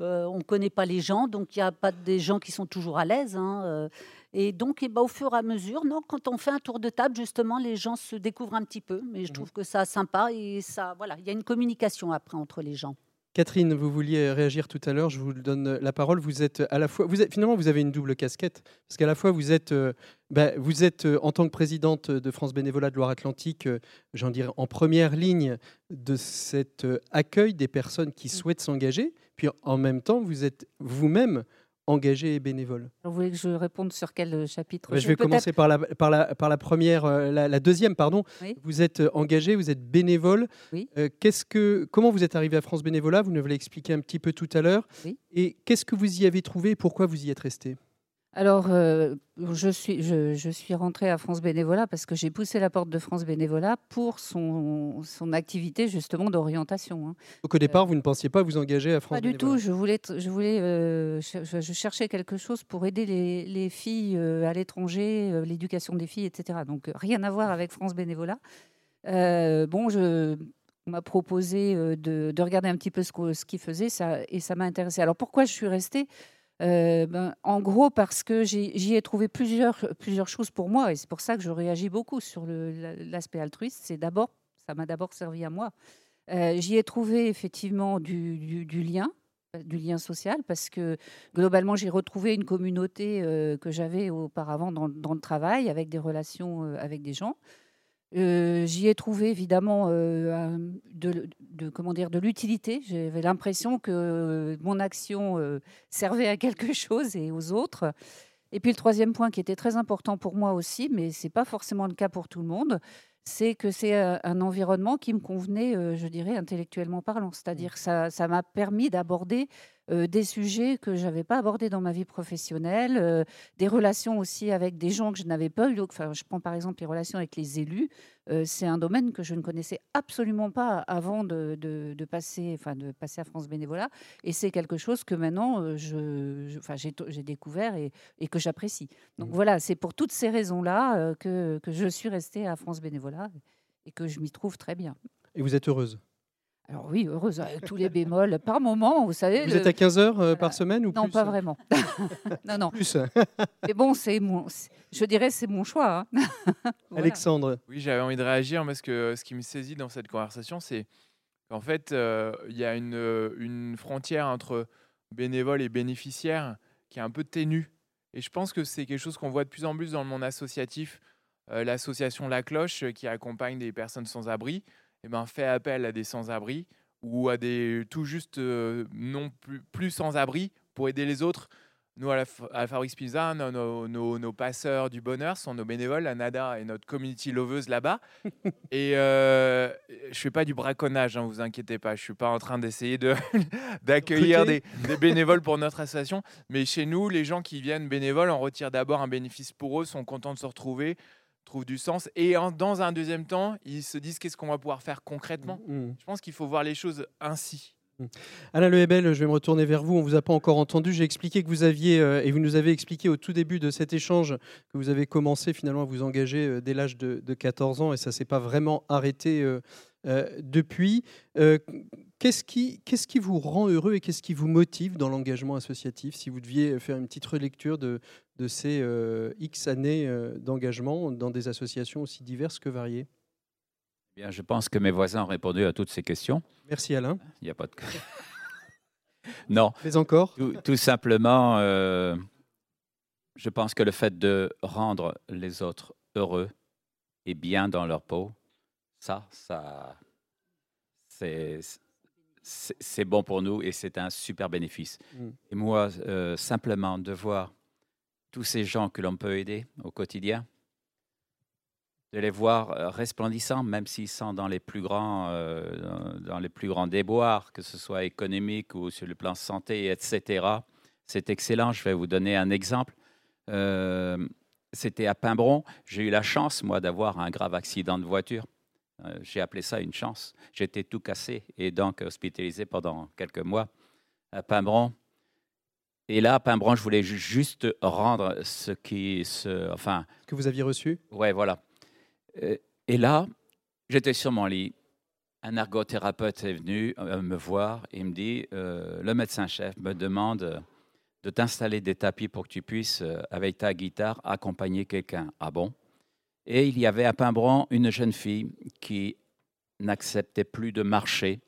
euh, on ne connaît pas les gens, donc il n'y a pas des gens qui sont toujours à l'aise. hein, et donc, eh ben, au fur et à mesure, non, quand on fait un tour de table, justement, les gens se découvrent un petit peu. Mais je Mhm. trouve que ça sympa et ça, voilà, il y a une communication après entre les gens. Catherine, vous vouliez réagir tout à l'heure, je vous donne la parole. Vous êtes à la fois, vous êtes, finalement, vous avez une double casquette, parce qu'à la fois, vous êtes, euh, bah, vous êtes euh, en tant que présidente de France Bénévolat de Loire-Atlantique, euh, j'en dirais en première ligne de cet euh, accueil des personnes qui souhaitent s'engager, puis en même temps, vous êtes vous-même engagée et bénévole. Vous voulez que je réponde sur quel euh, chapitre? Je vais commencer par la, par la, par la première, euh, la, la deuxième, pardon. Oui. Vous êtes euh, engagé, vous êtes bénévole. Oui. Euh, qu'est-ce que, comment vous êtes arrivé à France Bénévolat? Vous nous l'avez expliqué un petit peu tout à l'heure. Oui. Et qu'est-ce que vous y avez trouvé? Et pourquoi vous y êtes resté Alors, euh, je, suis, je, je suis rentrée à France Bénévolat parce que j'ai poussé la porte de France Bénévolat pour son, son activité justement d'orientation. hein. Donc au départ, vous ne pensiez pas vous engager à France Pas du tout. Je voulais, je voulais, euh, je, je cherchais quelque chose pour aider les, les filles euh, à l'étranger, euh, l'éducation des filles, etc. Donc euh, rien à voir avec France Bénévolat. Euh, bon, je, on m'a proposé euh, de, de regarder un petit peu ce ce qu'ils faisaient, ça, et ça m'a intéressé. Alors pourquoi je suis restée? Euh, ben, En gros, parce que j'y ai trouvé plusieurs, choses pour moi, et c'est pour ça que je réagis beaucoup sur l'aspect altruiste. C'est d'abord, ça m'a d'abord servi à moi. Euh, J'y ai trouvé effectivement du, lien, du lien social, parce que globalement, j'ai retrouvé une communauté euh, que j'avais auparavant dans, le travail, avec des relations avec des gens. Euh, J'y ai trouvé évidemment euh, de, de- comment dire, de l'utilité. J'avais l'impression que mon action euh, servait à quelque chose et aux autres. Et puis le troisième point qui était très important pour moi aussi, mais c'est pas forcément le cas pour tout le monde, c'est que c'est un environnement qui me convenait, je dirais, intellectuellement parlant. C'est-à-dire que ça m'a permis d'aborder des sujets que je n'avais pas abordés dans ma vie professionnelle, euh, des relations aussi avec des gens que je n'avais pas eu. Enfin, je prends par exemple les relations avec les élus. Euh, c'est un domaine que je ne connaissais absolument pas avant de, de- de passer, enfin, de passer à France Bénévolat. Et c'est quelque chose que maintenant, euh, je, je- enfin, j'ai j'ai découvert et, et que j'apprécie. Donc Mhm. voilà, c'est pour toutes ces raisons-là euh, que, que je suis restée à France Bénévolat et que je m'y trouve très bien. Et vous êtes heureuse? Alors oui, heureuse, avec tous les bémols. Par moment, vous savez. Vous le- êtes à 15 heures euh, par semaine ou Non, plus pas vraiment. non, non. Plus. Mais bon, c'est mon, je dirais c'est mon choix. hein. Voilà. Alexandre, Oui, j'avais envie de réagir parce que ce qui me saisit dans cette conversation, c'est qu'en fait, euh, il y a une, euh, une frontière entre bénévole et bénéficiaire qui est un peu ténue. Et je pense que c'est quelque chose qu'on voit de plus en plus dans le monde associatif. Euh, L'association La Cloche, euh, qui accompagne des personnes sans abri, eh ben, fait appel à des sans-abri ou à des tout juste euh, non plus, plus sans-abri pour aider les autres. Nous, à la, à la Fabrique Pizza, nos, nos- nos- nos passeurs du bonheur sont nos bénévoles. La Nada est notre community loveuse là-bas. Et euh, je fais pas du braconnage, hein, vous inquiétez pas. Je suis pas en train d'essayer de d'accueillir des, Recruter. des bénévoles pour notre association. Mais chez nous, les gens qui viennent bénévoles, on retire d'abord un bénéfice pour eux, sont contents de se retrouver, trouvent du sens. Et en- dans un deuxième temps, ils se disent qu'est-ce qu'on va pouvoir faire concrètement. Mm. Je pense qu'il faut voir les choses ainsi. Alain Lehebel, je vais me retourner vers vous. On vous a pas encore entendu. J'ai expliqué que vous aviez, euh, et vous nous avez expliqué au tout début de cet échange, que vous avez commencé finalement à vous engager euh, dès l'âge de, de 14 ans, et ça s'est pas vraiment arrêté euh, euh, depuis. Euh, qu'est-ce qui, qu'est-ce qui vous rend heureux et qu'est-ce qui vous motive dans l'engagement associatif? Si vous deviez faire une petite relecture de, de ces euh, X années euh, d'engagement dans des associations aussi diverses que variées. Bien, je pense que mes voisins ont répondu à toutes ces questions. Merci Alain. Il n'y a pas de. non, Mais encore tout, tout simplement, euh, je pense que le fait de rendre les autres heureux et bien dans leur peau, ça, ça, c'est bon pour nous et c'est un super bénéfice. Mm. Et moi, euh, simplement de voir tous ces gens que l'on peut aider au quotidien, de les voir euh, resplendissants, même s'ils sont dans les plus grands, euh, dans les plus grands déboires, que ce soit économique ou sur le plan santé, etc. C'est excellent. Je vais vous donner un exemple. Euh, c'était à Pimbron. J'ai eu la chance, moi, d'avoir un grave accident de voiture. J'ai appelé ça une chance. J'étais tout cassé et donc hospitalisé pendant quelques mois à Pimbron. Et là, à Pimbron, je voulais juste rendre ce qui, enfin, que vous aviez reçu. Ouais, voilà. Euh, et là, j'étais sur mon lit. Un ergothérapeute est venu euh, me voir et me dit euh, Le médecin-chef me demande de t'installer des tapis pour que tu puisses, avec ta guitare, accompagner quelqu'un. Ah bon? Et il y avait à Pimbron une jeune fille qui n'acceptait plus de marcher.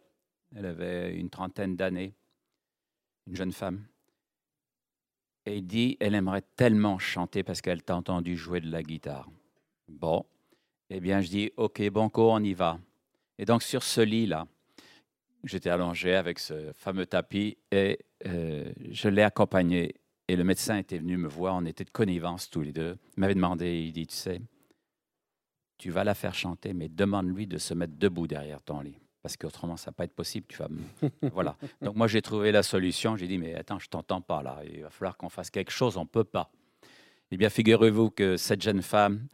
Elle avait une trentaine d'années, une jeune femme. Et il dit Elle aimerait tellement chanter parce qu'elle t'a entendu jouer de la guitare. Bon, eh bien, je dis, OK, banco, on y va. Et donc, sur ce lit-là, j'étais allongé avec ce fameux tapis et euh, je l'ai accompagné. Et le médecin était venu me voir, on était de connivence tous les deux. Il m'avait demandé, il dit, tu sais, tu vas la faire chanter, mais demande-lui de se mettre debout derrière ton lit. Parce qu'autrement, ça ne va pas être possible. Tu vas... voilà. Donc, moi, j'ai trouvé la solution. J'ai dit, mais attends, je t'entends pas là. Il va falloir qu'on fasse quelque chose. On ne peut pas. Eh bien, figurez-vous que cette jeune femme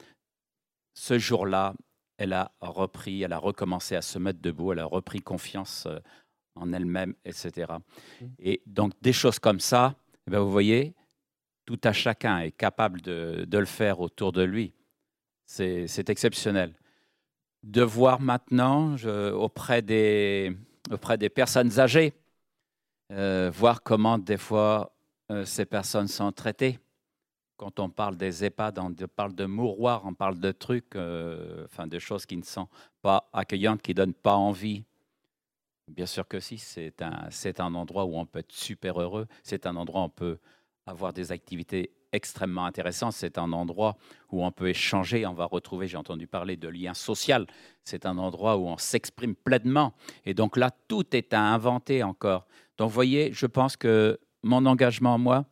ce jour-là, elle a repris, elle a recommencé à se mettre debout, elle a repris confiance euh, en elle-même, etc. Mmh. Et donc des choses comme ça, eh vous voyez, tout à chacun est capable de, le faire autour de lui. C'est exceptionnel. De voir maintenant auprès, des, auprès des personnes âgées, euh, voir comment des fois euh, ces personnes sont traitées quand on parle des EHPAD, on parle de mouroirs, on parle de trucs, euh, enfin de choses qui ne sont pas accueillantes, qui ne donnent pas envie. Bien sûr que si, c'est un, c'est un endroit où on peut être super heureux, c'est un endroit où on peut avoir des activités extrêmement intéressantes, c'est un endroit où on peut échanger, on va retrouver, j'ai entendu parler de lien social, c'est un endroit où on s'exprime pleinement. Et donc là, tout est à inventer encore. Donc vous voyez, je pense que mon engagement, moi,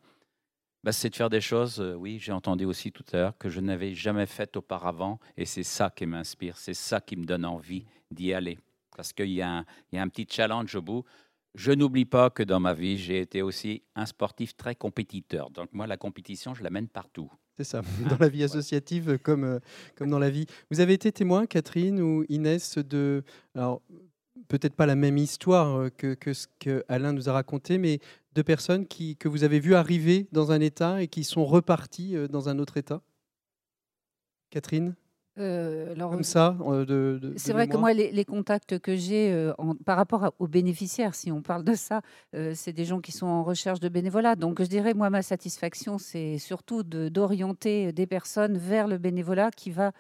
bah, c'est de faire des choses, euh, oui, j'ai entendu aussi tout à l'heure, que je n'avais jamais faites auparavant. Et c'est ça qui m'inspire, c'est ça qui me donne envie d'y aller. Parce qu'il y, a un petit challenge au bout. Je n'oublie pas que dans ma vie, j'ai été aussi un sportif très compétiteur. Donc moi, la compétition, je la mène partout. C'est ça, dans la vie associative comme, euh, comme dans la vie. Vous avez été témoin, Catherine ou Inès, de... Alors, peut-être pas la même histoire euh, que, que ce que Alain nous a raconté, mais de personnes qui, que vous avez vues arriver dans un état et qui sont reparties euh, dans un autre état? Catherine? Euh, alors, Comme ça euh, C'est vrai que moi, les, contacts que j'ai par rapport aux bénéficiaires, si on parle de ça, c'est des gens qui sont en recherche de bénévolat. Donc, je dirais, moi, ma satisfaction, c'est surtout d'orienter des personnes vers le bénévolat qui va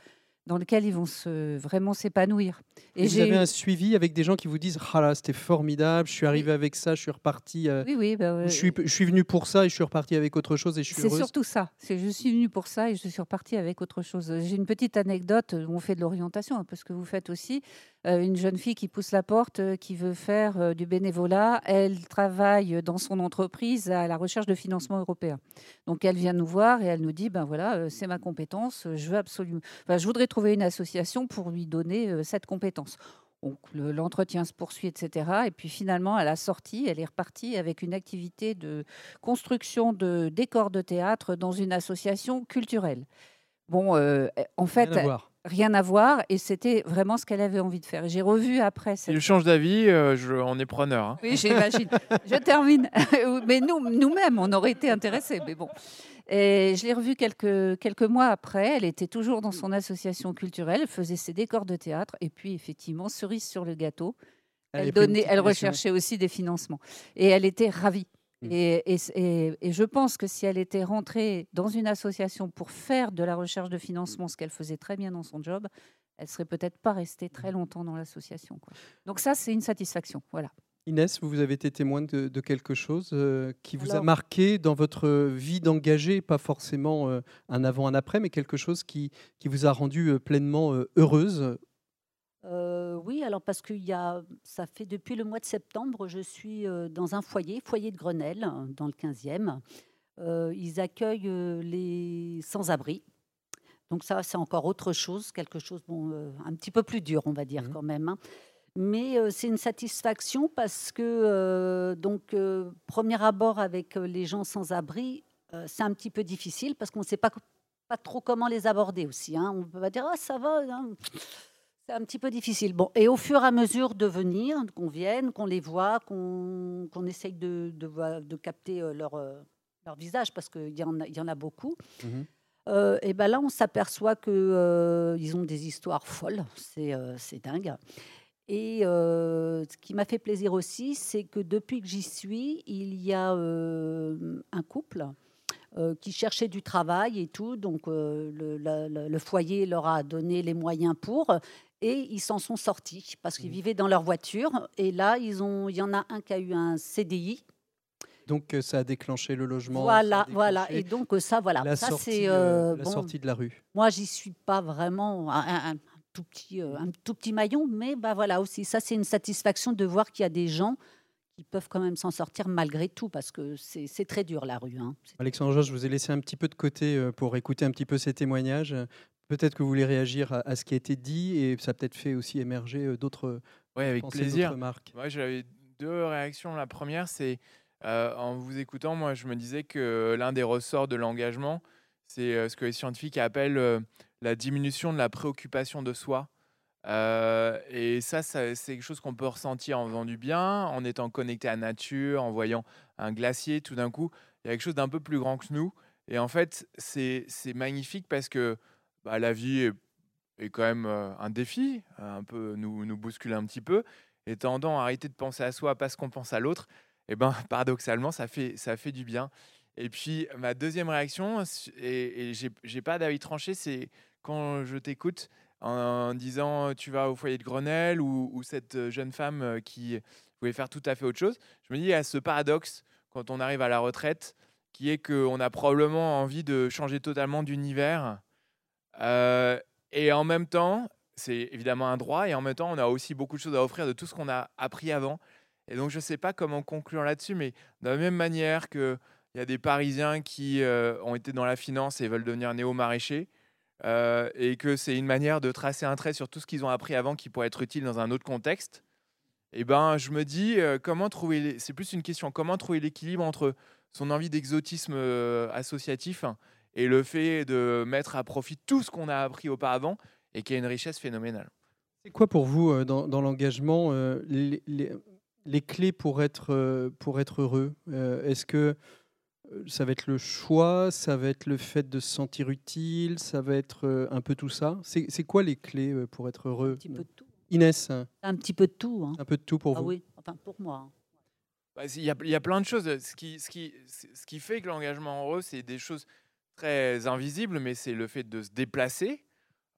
dans lequel ils vont se, vraiment s'épanouir. Et, vous avez un suivi avec des gens qui vous disent Ah là, c'était formidable, je suis arrivé avec ça, je suis reparti. Euh, oui, oui. Bah, je, suis, je suis venu pour ça et je suis reparti avec autre chose et je suis C'est surtout ça. C'est je suis venu pour ça et je suis reparti avec autre chose. J'ai une petite anecdote où on fait de l'orientation, un peu ce que vous faites aussi. Euh, une jeune fille qui pousse la porte, euh, qui veut faire du bénévolat. Elle travaille dans son entreprise à la recherche de financement européen. Donc elle vient nous voir et elle nous dit Ben voilà, c'est ma compétence, je veux absolument. Enfin, je voudrais trouver une association pour lui donner euh, cette compétence. L'entretien se poursuit, etc. Et puis finalement, à la sortie, elle est repartie avec une activité de construction de décors de théâtre dans une association culturelle. Bon, euh, en fait, rien à voir. et c'était vraiment ce qu'elle avait envie de faire. J'ai revu après. Cette... Je change d'avis, euh, on est preneur. Hein. Oui, j'imagine. je termine. mais nous, nous-mêmes, on aurait été intéressés. Mais bon. Et je l'ai revue quelques, quelques mois après. Elle était toujours dans son association culturelle, elle faisait ses décors de théâtre. Et puis, effectivement, cerise sur le gâteau, elle, donnait, elle recherchait aussi des financements. Et elle était ravie. Mmh. Et, et, et, je pense que si elle était rentrée dans une association pour faire de la recherche de financement, ce qu'elle faisait très bien dans son job, elle serait peut-être pas restée très longtemps dans l'association. Donc ça, c'est une satisfaction. Voilà. Inès, vous avez été témoin de, quelque chose euh, qui vous a marqué dans votre vie d'engagé, pas forcément euh, un avant, un après, mais quelque chose qui, qui vous a rendu euh, pleinement heureuse? Oui, alors parce que y a, ça fait depuis le mois de septembre, je suis dans un foyer, foyer de Grenelle, dans le 15e. ils accueillent les sans-abri. Donc ça, c'est encore autre chose, quelque chose bon, un petit peu plus dur, on va dire Mhm. quand même. hein. Mais euh, c'est une satisfaction parce que, euh, donc, euh, premier abord avec euh, les gens sans abri, euh, c'est un petit peu difficile parce qu'on ne sait pas, pas trop comment les aborder aussi. hein. On peut pas dire, ah, ça va. hein. C'est un petit peu difficile. Bon, et au fur et à mesure de venir, qu'on vienne, qu'on les voit, qu'on qu'on essaye de, de, de capter euh, leur, euh, leur visage, parce qu'il y, en a- y en a beaucoup, euh, et ben là, on s'aperçoit qu'ils ont des histoires folles. C'est euh, c'est dingue. Et euh, ce qui m'a fait plaisir aussi, c'est que depuis que j'y suis, il y a euh, un couple euh, qui cherchait du travail et tout. Donc, le, la- la- le foyer leur a donné les moyens pour. Et ils s'en sont sortis parce qu'ils Mhm. vivaient dans leur voiture. Et là, ils ont, il y en a un qui a eu un CDI. Donc ça a déclenché le logement. Voilà, voilà. Et donc, ça, voilà. la, ça, sortie, c'est. la bon, sortie de la rue. moi, j'y suis pas vraiment un, un- un tout petit, euh, un tout petit maillon, mais bah voilà aussi, ça c'est une satisfaction de voir qu'il y a des gens qui peuvent quand même s'en sortir malgré tout, parce que c'est très dur la rue. hein. Alexandre, je vous ai laissé un petit peu de côté euh, pour écouter un petit peu ces témoignages. Peut-être que vous voulez réagir à, à ce qui a été dit et ça a peut-être fait aussi émerger euh, d'autres Oui, avec plaisir. Moi, j'avais deux réactions. La première, c'est euh, en vous écoutant, moi, je me disais que l'un des ressorts de l'engagement, c'est ce que les scientifiques appellent euh, la diminution de la préoccupation de soi. Euh, et ça, c'est quelque chose qu'on peut ressentir en faisant du bien, en étant connecté à la nature, en voyant un glacier. Tout d'un coup, il y a quelque chose d'un peu plus grand que nous. Et en fait, c'est magnifique parce que bah, la vie est, quand même euh, un défi, un peu nous, nous bouscule un petit peu et tendant à arrêter de penser à soi parce qu'on pense à l'autre, et ben paradoxalement, ça fait, ça fait du bien. Et puis, ma deuxième réaction, et, et j'ai pas d'avis tranché, c'est quand je t'écoute en, disant tu vas au foyer de Grenelle ou, cette jeune femme qui voulait faire tout à fait autre chose. Je me dis, il y a ce paradoxe quand on arrive à la retraite qui est qu'on a probablement envie de changer totalement d'univers. Euh, et en même temps, c'est évidemment un droit, et en même temps, on a aussi beaucoup de choses à offrir de tout ce qu'on a appris avant. Et donc, je ne sais pas comment conclure là-dessus, mais de la même manière qu'il y a des Parisiens qui euh, ont été dans la finance et veulent devenir néo-maraîchers, euh, et que c'est une manière de tracer un trait sur tout ce qu'ils ont appris avant qui pourrait être utile dans un autre contexte, et ben, je me dis, euh, comment trouver, c'est plus une question, comment trouver l'équilibre entre son envie d'exotisme associatif et le fait de mettre à profit tout ce qu'on a appris auparavant et qui a une richesse phénoménale. C'est quoi pour vous dans, l'engagement les, les- clés pour être, pour être heureux? Est-ce que ça va être le choix Ça va être le fait de se sentir utile Ça va être euh, un peu tout ça C'est c'est quoi les clés euh, pour être heureux? Un petit peu de tout. Inès, un petit peu de tout. hein. un peu de tout pour Ah vous? oui, enfin pour moi. hein. Bah, Il y, a, il y a plein de choses. Ce qui, ce qui, ce qui fait que l'engagement heureux, c'est des choses très invisibles, mais c'est le fait de se déplacer,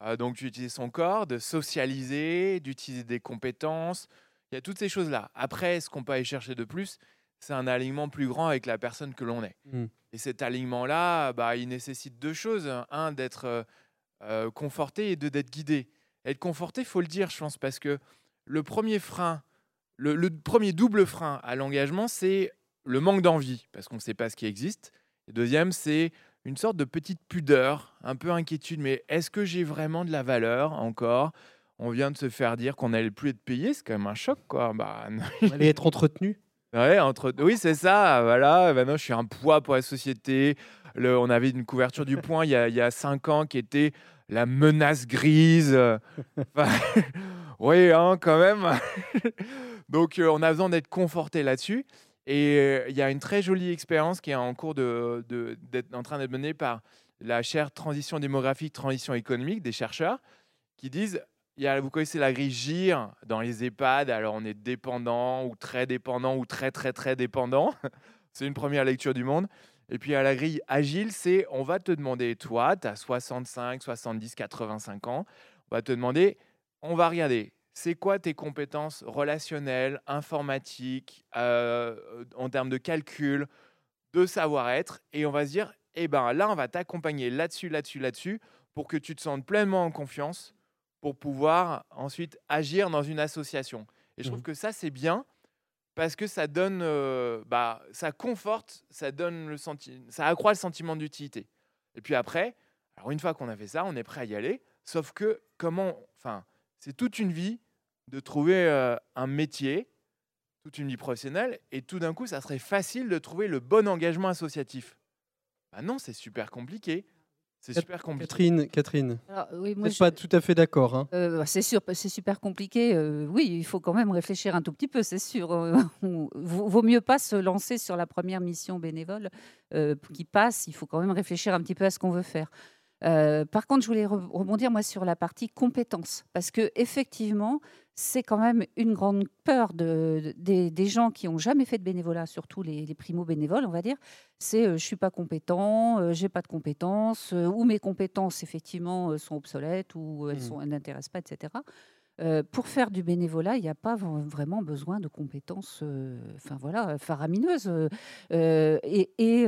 euh, donc d'utiliser son corps, de socialiser, d'utiliser des compétences. Il y a toutes ces choses-là. Après, ce qu'on peut aller chercher de plus, c'est un alignement plus grand avec la personne que l'on est. Mm. Et cet alignement-là, bah, il nécessite deux choses. Un, d'être euh, euh, conforté et deux, d'être guidé. Être conforté, il faut le dire, je pense, parce que le premier frein, le, le premier double frein à l'engagement, c'est le manque d'envie, parce qu'on ne sait pas ce qui existe. Et deuxième, c'est une sorte de petite pudeur, un peu inquiétude, mais est-ce que j'ai vraiment de la valeur encore? On vient de se faire dire qu'on n'allait plus être payé, c'est quand même un choc, quoi. Bah, non. Être entretenu Ouais, entre... Oui, c'est ça. Voilà. Maintenant, je suis un poids pour la société. On avait une couverture du point il y, a, cinq ans qui était la menace grise. Oui, hein, quand même. Donc, euh, on a besoin d'être conforté là-dessus. Et euh, il y a une très jolie expérience qui est en cours en train d'être menée par la chaire transition démographique, transition économique des chercheurs qui disent il y a, vous connaissez la grille GIR dans les EHPAD, alors on est dépendant ou très dépendant ou très très très dépendant. c'est une première lecture du monde. Et puis à la grille Agile, c'est on va te demander, toi, tu as 65, 70, 85 ans, on va te demander, on va regarder, c'est quoi tes compétences relationnelles, informatiques, euh, en termes de calcul, de savoir-être, et on va se dire, eh ben là, on va t'accompagner là-dessus, là-dessus, là-dessus, pour que tu te sentes pleinement en confiance pour pouvoir ensuite agir dans une association. Et je trouve Mhm. que ça, c'est bien parce que ça donne, euh, bah, ça conforte, ça donne le senti ça accroît le sentiment d'utilité. Et puis après, Alors une fois qu'on a fait ça, on est prêt à y aller. Sauf que comment, enfin, c'est toute une vie de trouver euh, un métier, toute une vie professionnelle, et tout d'un coup, ça serait facile de trouver le bon engagement associatif. Bah non, c'est super compliqué. C'est super compliqué. Catherine, Catherine, Alors, oui, moi, je- pas tout à fait d'accord. hein. Euh, c'est sûr, c'est super compliqué. euh, oui, il faut quand même réfléchir un tout petit peu, c'est sûr. Euh, on- vaut vaut mieux pas se lancer sur la première mission bénévole euh, qui passe. Il faut quand même réfléchir un petit peu à ce qu'on veut faire. Euh, par contre, je voulais re- rebondir moi sur la partie compétences, parce que effectivement, c'est quand même une grande peur de, de- des, des gens qui ont jamais fait de bénévolat, surtout les, les primo bénévoles, on va dire. C'est euh, je suis pas compétent, euh, j'ai pas de compétences, euh, ou mes compétences effectivement euh, sont obsolètes, ou elles sont elles n'intéressent pas, etc. Euh, pour faire du bénévolat, il n'y a pas vraiment besoin de compétences, euh, enfin voilà, faramineuses. euh, et et,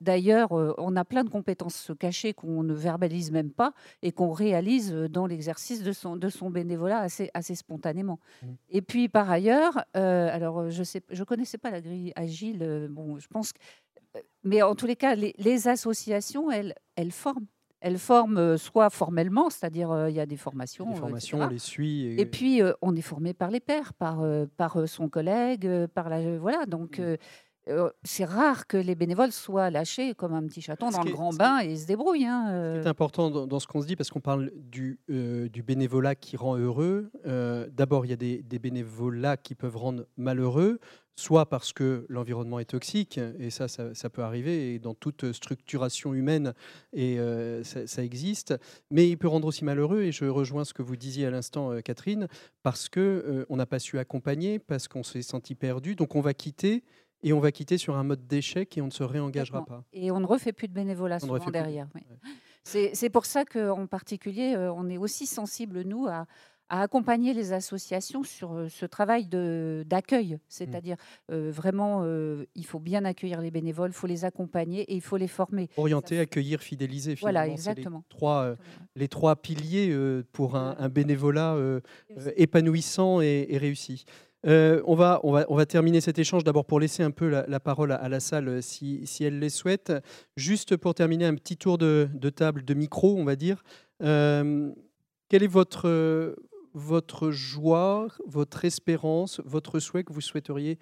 d'ailleurs, on a plein de compétences cachées qu'on ne verbalise même pas et qu'on réalise dans l'exercice de son, de son bénévolat assez, assez spontanément. Mhm. Et puis par ailleurs, alors je je connaissais pas la grille agile. bon, je pense, que- mais en tous les cas, les, les associations, elles, elles forment. Elles forment euh, soit formellement, c'est-à-dire euh, il y a des formations. Les euh, formations, etc. on les suit. Et puis, on est formé par les pairs, par, par son collègue, par la. voilà, donc. Mm. Euh, c'est rare que les bénévoles soient lâchés comme un petit chaton Ce dans le est- grand bain et se débrouillent. hein, euh. C'est important dans, dans ce qu'on se dit parce qu'on parle du, euh, du bénévolat qui rend heureux. D'abord, il y a des, des bénévolats qui peuvent rendre malheureux, soit parce que l'environnement est toxique, et ça, ça, ça peut arriver, et dans toute structuration humaine, et euh, ça, ça existe. Mais il peut rendre aussi malheureux, et je rejoins ce que vous disiez à l'instant, Catherine, parce que euh, on n'a pas su accompagner, parce qu'on s'est senti perdu, donc on va quitter. Et on va quitter sur un mode d'échec et on ne se réengagera pas. Et on ne refait plus de bénévolat On souvent plus derrière. oui. ouais. C'est pour ça qu'en particulier, euh, on est aussi sensible, nous, à, à accompagner les associations sur euh, ce travail d'accueil. C'est-à-dire, euh, vraiment, euh, il faut bien accueillir les bénévoles, il faut les accompagner et il faut les former. Orienter, accueillir, fidéliser. Voilà, finalement, les exactement. trois, euh, les trois piliers pour un, Voilà. un bénévolat épanouissant et, et réussi. Euh, on, va, on, va, on va terminer cet échange d'abord pour laisser un peu la, la parole à, à la salle euh, si, si elle les souhaite. Juste pour terminer, un petit tour de, de table, de micro, on va dire. Euh, quelle est votre, votre joie, votre espérance, votre souhait que vous souhaiteriez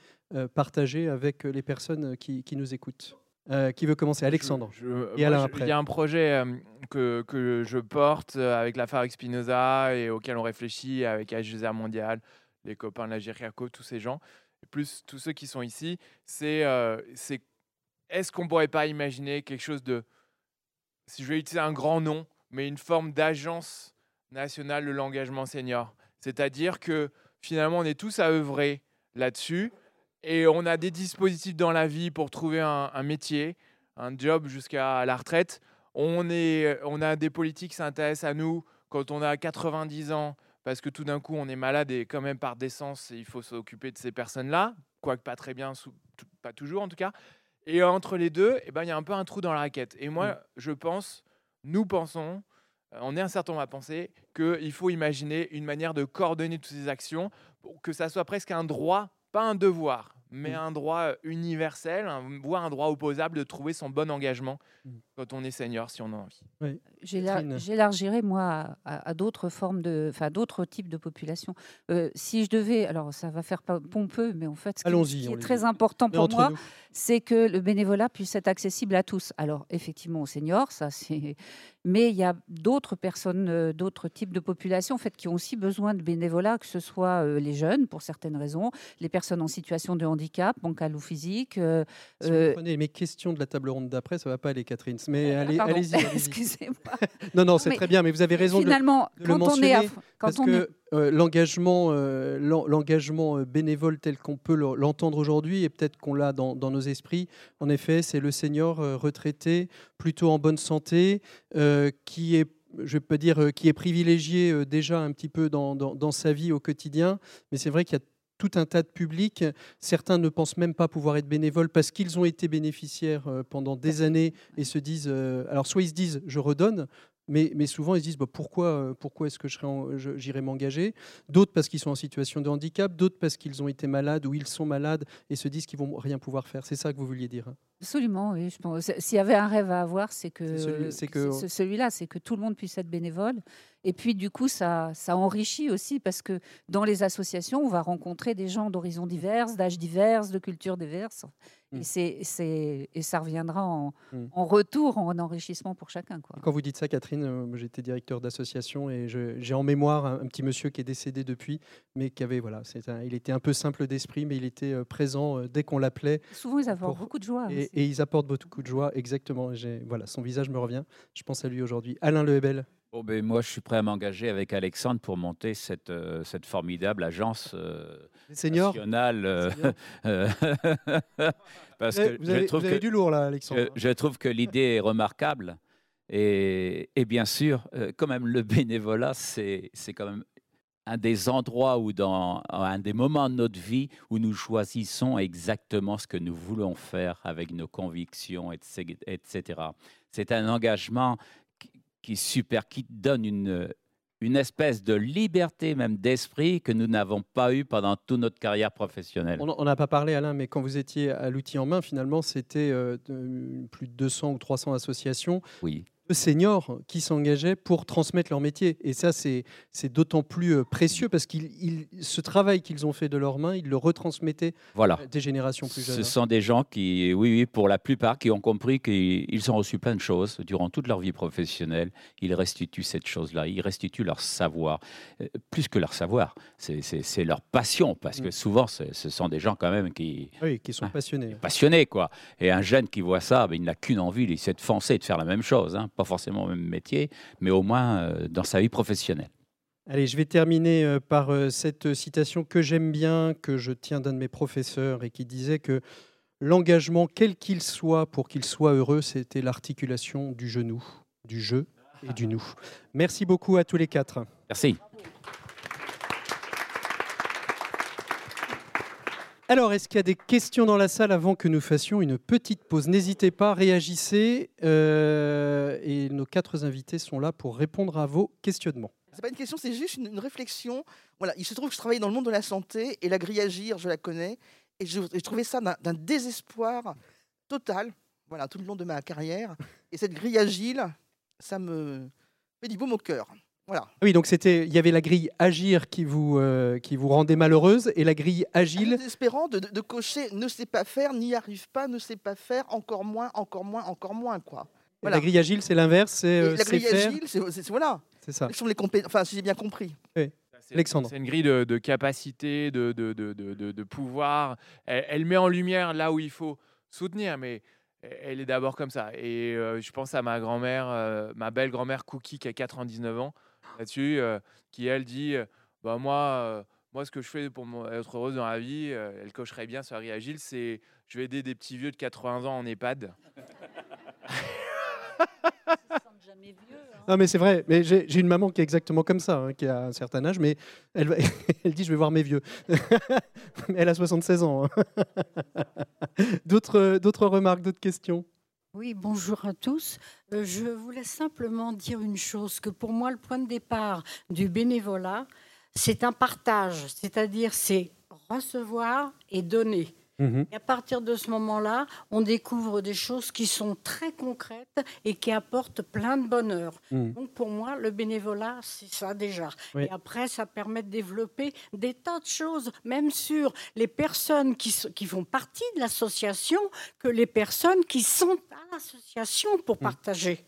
partager avec les personnes qui, qui nous écoutent? Euh, Qui veut commencer? Alexandre. Je- je- Et moi, Alain je- après. Il y a un projet euh, que, que je porte avec la Fabrique Spinoza et auquel on réfléchit avec HGR Mondial, les copains de la GIRCACO, tous ces gens, et plus tous ceux qui sont ici. C'est euh, est-ce qu'on pourrait pas imaginer quelque chose de, si je vais utiliser un grand nom, mais une forme d'agence nationale de l'engagement senior? C'est-à-dire que finalement, on est tous à œuvrer là-dessus. Et on a des dispositifs dans la vie pour trouver un, un métier, un job jusqu'à la retraite. On, est, on a des politiques qui s'intéressent à nous quand on a 90 ans, parce que tout d'un coup, on est malade et quand même par décence, il faut s'occuper de ces personnes-là, quoique pas très bien, pas toujours en tout cas. Et entre les deux, eh ben, il y a un peu un trou dans la raquette. Et moi, je pense, nous pensons, euh, on est un certain nombre à penser, qu'il faut imaginer une manière de coordonner toutes ces actions pour que ça soit presque un droit, pas un devoir, mais Mm. un droit universel, un- voire un droit opposable de trouver son bon engagement Mm. quand on est senior, si on a envie. Catherine. J'élargirais, moi, à, à- à d'autres formes de. Enfin, d'autres types de population. Euh, si je devais. Alors, ça va faire pompeux, mais en fait, ce qui, ce est très dit. important pour moi, c'est que le bénévolat puisse être accessible à tous. Alors, effectivement, aux seniors, ça c'est. Mais il y a d'autres personnes, euh, d'autres types de populations, en fait, qui ont aussi besoin de bénévolat, que ce soit euh, les jeunes, pour certaines raisons, les personnes en situation de handicap, bancal ou physique. euh, Si vous euh, prenez mes questions de la table ronde d'après, ça va pas aller, Catherine. Mais ah, allez, allez-y. Excusez-moi. non, non, c'est très bien, mais vous avez raison de, Finalement, de le quand on est. mentionner, Quand parce on que est euh, l'engagement, l'en- l'engagement bénévole tel qu'on peut le- l'entendre aujourd'hui, et peut-être qu'on l'a dans, dans nos esprits, en effet, c'est le senior retraité, plutôt en bonne santé, qui est je peux dire qui est privilégié déjà un petit peu dans, dans- dans sa vie au quotidien, mais c'est vrai qu'il y a tout un tas de publics. Certains ne pensent même pas pouvoir être bénévoles parce qu'ils ont été bénéficiaires euh, pendant des années et se disent, euh, alors soit ils se disent je redonne, mais, mais souvent ils se disent bah, pourquoi, euh, pourquoi est-ce que j'irais m'engager? D'autres parce qu'ils sont en situation de handicap, d'autres parce qu'ils ont été malades ou ils sont malades et se disent qu'ils vont rien pouvoir faire. C'est ça que vous vouliez dire. hein? Absolument, oui. S'il y avait un rêve à avoir, c'est que C'est celui- c'est que- c'est celui-là, c'est que tout le monde puisse être bénévole. Et puis, du coup, ça, ça enrichit aussi parce que dans les associations, on va rencontrer des gens d'horizons divers, d'âges divers, de cultures diverses. Mm. Et, c'est, c'est- et ça reviendra en, Mm. en retour, en enrichissement pour chacun. Quoi. Quand vous dites ça, Catherine, euh, j'étais directeur d'association et je- j'ai en mémoire un, un petit monsieur qui est décédé depuis, mais qui avait, voilà, c'est un- il était un peu simple d'esprit, mais il était euh, présent euh, dès qu'on l'appelait Souvent, ils apportent Pour- beaucoup de joie. et, ils apportent beaucoup de joie, exactement. J'ai- Voilà, son visage me revient. Je pense à lui aujourd'hui. Alain Lehebel. Bon, ben, moi, je suis prêt à m'engager avec Alexandre pour monter cette, euh, cette formidable agence euh, seniors? nationale. euh, euh, parce Vous avez, que vous je avez- trouve vous avez que du lourd là, Alexandre. je, je trouve que l'idée est remarquable. Et, et bien sûr, quand même, le bénévolat, c'est quand même un des endroits où, dans un des moments de notre vie, où nous choisissons exactement ce que nous voulons faire avec nos convictions, etc. etc. C'est un engagement qui, est super, qui donne une, une espèce de liberté même d'esprit que nous n'avons pas eu pendant toute notre carrière professionnelle. On n'a pas parlé, Alain, mais quand vous étiez à l'outil en main, finalement, c'était euh, plus de 200 ou 300 associations Oui. Seniors qui s'engageaient pour transmettre leur métier. Et ça, c'est d'autant plus euh, précieux parce que ce travail qu'ils ont fait de leurs mains, ils le retransmettaient Voilà. à des générations plus jeunes. Ce hein. sont des gens qui, oui, oui, pour la plupart, qui ont compris qu'ils ont reçu plein de choses durant toute leur vie professionnelle. Ils restituent cette chose-là, ils restituent leur savoir. Euh, Plus que leur savoir, c'est- leur passion, parce que Mm. souvent, ce sont des gens quand même qui Oui, qui sont Ah. passionnés. passionnés, quoi. Et un jeune qui voit ça, ben, il n'a qu'une envie, c'est de foncer, de faire la même chose. hein. Pas forcément le même métier, mais au moins euh, dans sa vie professionnelle. Allez, je vais terminer euh, par euh, cette citation que j'aime bien, que je tiens d'un de mes professeurs et qui disait que l'engagement, quel qu'il soit, pour qu'il soit heureux, c'était l'articulation du genou, du je et du nous. Merci beaucoup à tous les quatre. Merci. Alors, est-ce qu'il y a des questions dans la salle avant que nous fassions une petite pause? N'hésitez pas, réagissez. euh, et nos quatre invités sont là pour répondre à vos questionnements. C'est pas une question, c'est juste une, réflexion. Voilà, il se trouve que je travaille dans le monde de la santé et la grille Agir, je la connais. Et je, je trouvais ça d'un d'un désespoir total, voilà, tout le long de ma carrière. Et cette grille Agile, ça me fait du baume au cœur. Voilà. Ah Oui, donc c'était, il y avait la grille agir qui vous, euh, qui vous rendait malheureuse et la grille agile. Désespérant de, de- de cocher ne sait pas faire, n'y arrive pas, ne sait pas faire, encore moins, encore moins, encore moins, quoi. Voilà. La grille agile, c'est l'inverse, c'est euh, la c'est grille faire. Agile, c'est c'est- voilà. C'est ça. Ce sont les compé- Enfin, si j'ai bien compris. C'est- Alexandre. C'est une grille de, de capacité, de, de, de, de- de- de pouvoir. Elle, elle met en lumière là où il faut soutenir, mais elle est d'abord comme ça. Et euh, je pense à ma grand-mère, euh, ma belle grand-mère Cookie, qui a 99 ans, là-dessus, euh, qui elle dit euh, bah, moi, euh, moi, ce que je fais pour être heureuse dans la vie, euh, elle cocherait bien sur agile, c'est je vais aider des petits vieux de 80 ans en EHPAD. jamais vieux. hein. Non, mais c'est vrai. Mais j'ai une maman qui est exactement comme ça, hein, qui a un certain âge, mais elle, va- elle dit je vais voir mes vieux. Mais elle a 76 ans. hein. D'autres d'autres remarques, d'autres questions? Oui, bonjour à tous. Euh, je voulais simplement dire une chose, que pour moi, le point de départ du bénévolat, c'est un partage, c'est-à-dire c'est recevoir et donner. Mhm. Et à partir de ce moment-là, on découvre des choses qui sont très concrètes et qui apportent plein de bonheur. Mhm. Donc pour moi, le bénévolat, c'est ça déjà. Oui. Et après, ça permet de développer des tas de choses, même sur les personnes qui, font partie de l'association, que les personnes qui sont à l'association pour Mhm. partager.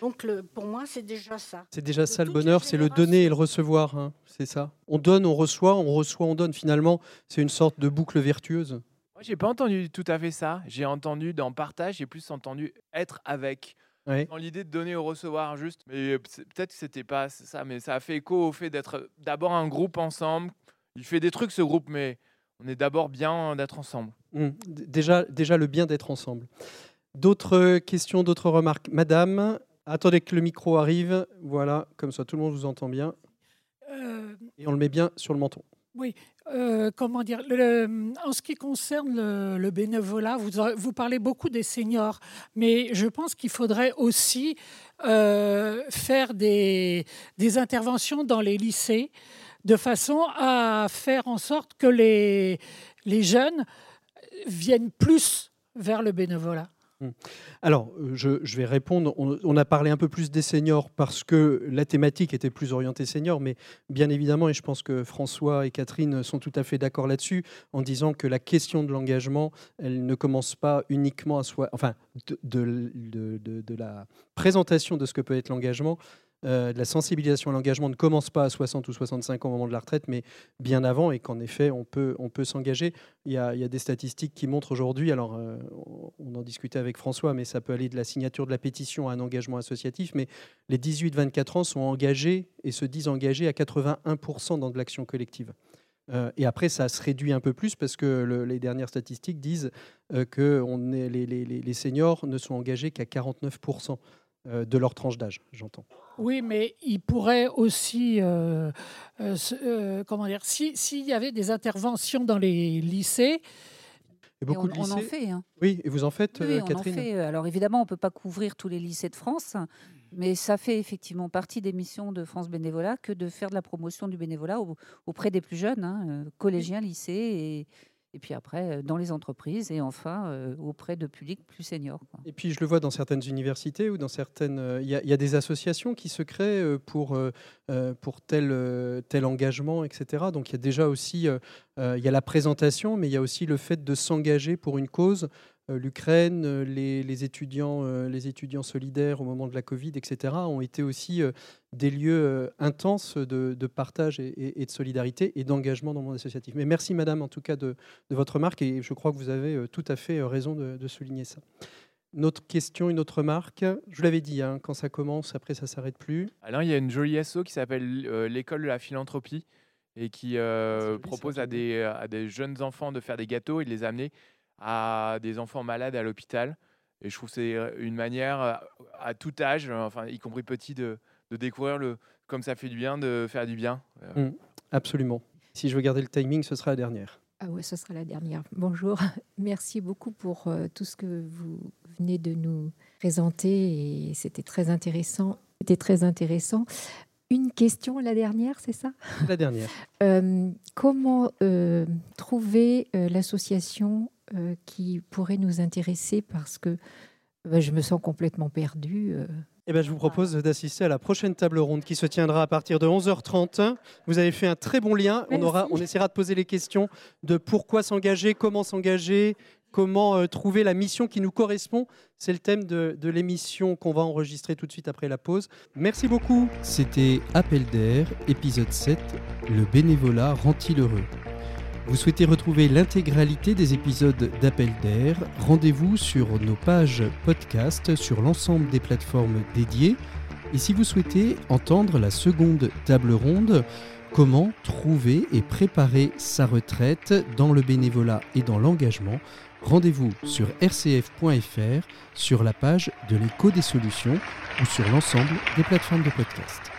Donc le, pour moi, c'est déjà ça. C'est déjà De ça le bonheur, c'est le donner et le recevoir. hein, C'est ça. On donne, on reçoit, on reçoit, on donne. Finalement, c'est une sorte de boucle vertueuse. Moi, j'ai pas entendu tout à fait ça. J'ai entendu dans partage, j'ai plus entendu être avec. Ouais. Dans l'idée de donner au recevoir, juste. Mais peut-être que c'était pas ça, mais ça a fait écho au fait d'être d'abord un groupe ensemble. Il fait des trucs, ce groupe, mais on est d'abord bien d'être ensemble. Mm. D- Déjà, déjà le bien d'être ensemble. D'autres questions, d'autres remarques? Madame, attendez que le micro arrive. Voilà, comme ça tout le monde vous entend bien. Euh, Et on le met bien sur le menton. Euh, comment dire, en ce qui concerne le, bénévolat, vous, parlez beaucoup des seniors, mais je pense qu'il faudrait aussi euh, faire des, interventions dans les lycées de façon à faire en sorte que les, jeunes viennent plus vers le bénévolat. Alors, euh, je, vais répondre. On, a parlé un peu plus des seniors parce que la thématique était plus orientée seniors, mais bien évidemment, et je pense que François et Catherine sont tout à fait d'accord là-dessus, en disant que la question de l'engagement, elle ne commence pas uniquement à soi, enfin, de la présentation de ce que peut être l'engagement, euh, la sensibilisation à l'engagement ne commence pas à 60 ou 65 ans au moment de la retraite, mais bien avant, et qu'en effet, on peut, on peut s'engager. Il, y a des statistiques qui montrent aujourd'hui, alors euh, on en discutait avec François, mais ça peut aller de la signature de la pétition à un engagement associatif, mais les 18-24 ans sont engagés et se disent engagés à 81% dans de l'action collective. Euh, et après, ça se réduit un peu plus parce que les dernières statistiques disent que les, seniors ne sont engagés qu'à 49%. Euh, de leur tranche d'âge, j'entends. Oui, mais il pourrait aussi, euh, euh, comment dire, s'il y avait des interventions dans les lycées. Et beaucoup on, de en fait. Hein. Oui, et vous en faites, oui, Catherine on en fait. Alors évidemment, on ne peut pas couvrir tous les lycées de France, mais ça fait effectivement partie des missions de France Bénévolat que de faire de la promotion du bénévolat auprès des plus jeunes, hein, collégiens, lycées et, et puis après euh, dans les entreprises et enfin euh, auprès de publics plus seniors. Et puis je le vois dans certaines universités ou dans certaines, euh, il y, a des associations qui se créent pour pour tel tel engagement, etc. Donc il y a déjà aussi il y a la présentation, mais il y a aussi le fait de s'engager pour une cause. L'Ukraine, les, étudiants, les étudiants solidaires au moment de la Covid, etc., ont été aussi des lieux euh, intenses de, partage et, de solidarité et d'engagement dans le monde associatif. Mais merci Madame en tout cas de, votre remarque et je crois que vous avez euh, tout à fait euh, raison de, souligner ça. Une autre question, une autre remarque. Je l'avais dit, hein, quand ça commence, après ça s'arrête plus. Alors il y a une jolie asso qui s'appelle l'école de la philanthropie et qui propose à des, à des jeunes enfants de faire des gâteaux et de les amener à des enfants malades à l'hôpital. Et je trouve que c'est une manière à tout âge, enfin y compris petit, de, de découvrir le, comme ça fait du bien, de faire du bien. Euh. Mm, absolument. Si je veux garder le timing, ce sera la dernière. Ah ouais, ce sera la dernière. Bonjour. Merci beaucoup pour euh, tout ce que vous venez de nous présenter et c'était très intéressant. C'était très intéressant. Une question, la dernière, c'est ça? La dernière. Euh, comment trouver l'association qui pourrait nous intéresser? Parce que bah, je me sens complètement perdue. Eh ben, je vous propose d'assister à la prochaine table ronde qui se tiendra à partir de 11h30. Vous avez fait un très bon lien. On, aura, on essaiera de poser les questions de pourquoi s'engager, comment s'engager, comment euh, trouver la mission qui nous correspond. C'est le thème de, de l'émission qu'on va enregistrer tout de suite après la pause. Merci beaucoup. C'était Appel d'air, épisode 7, Le bénévolat rend-il heureux vous souhaitez retrouver l'intégralité des épisodes d'Appel d'air? Rendez-vous sur nos pages podcast sur l'ensemble des plateformes dédiées. Et si vous souhaitez entendre la seconde table ronde, comment trouver et préparer sa retraite dans le bénévolat et dans l'engagement, rendez-vous sur rcf.fr, sur la page de l'écho des solutions ou sur l'ensemble des plateformes de podcast.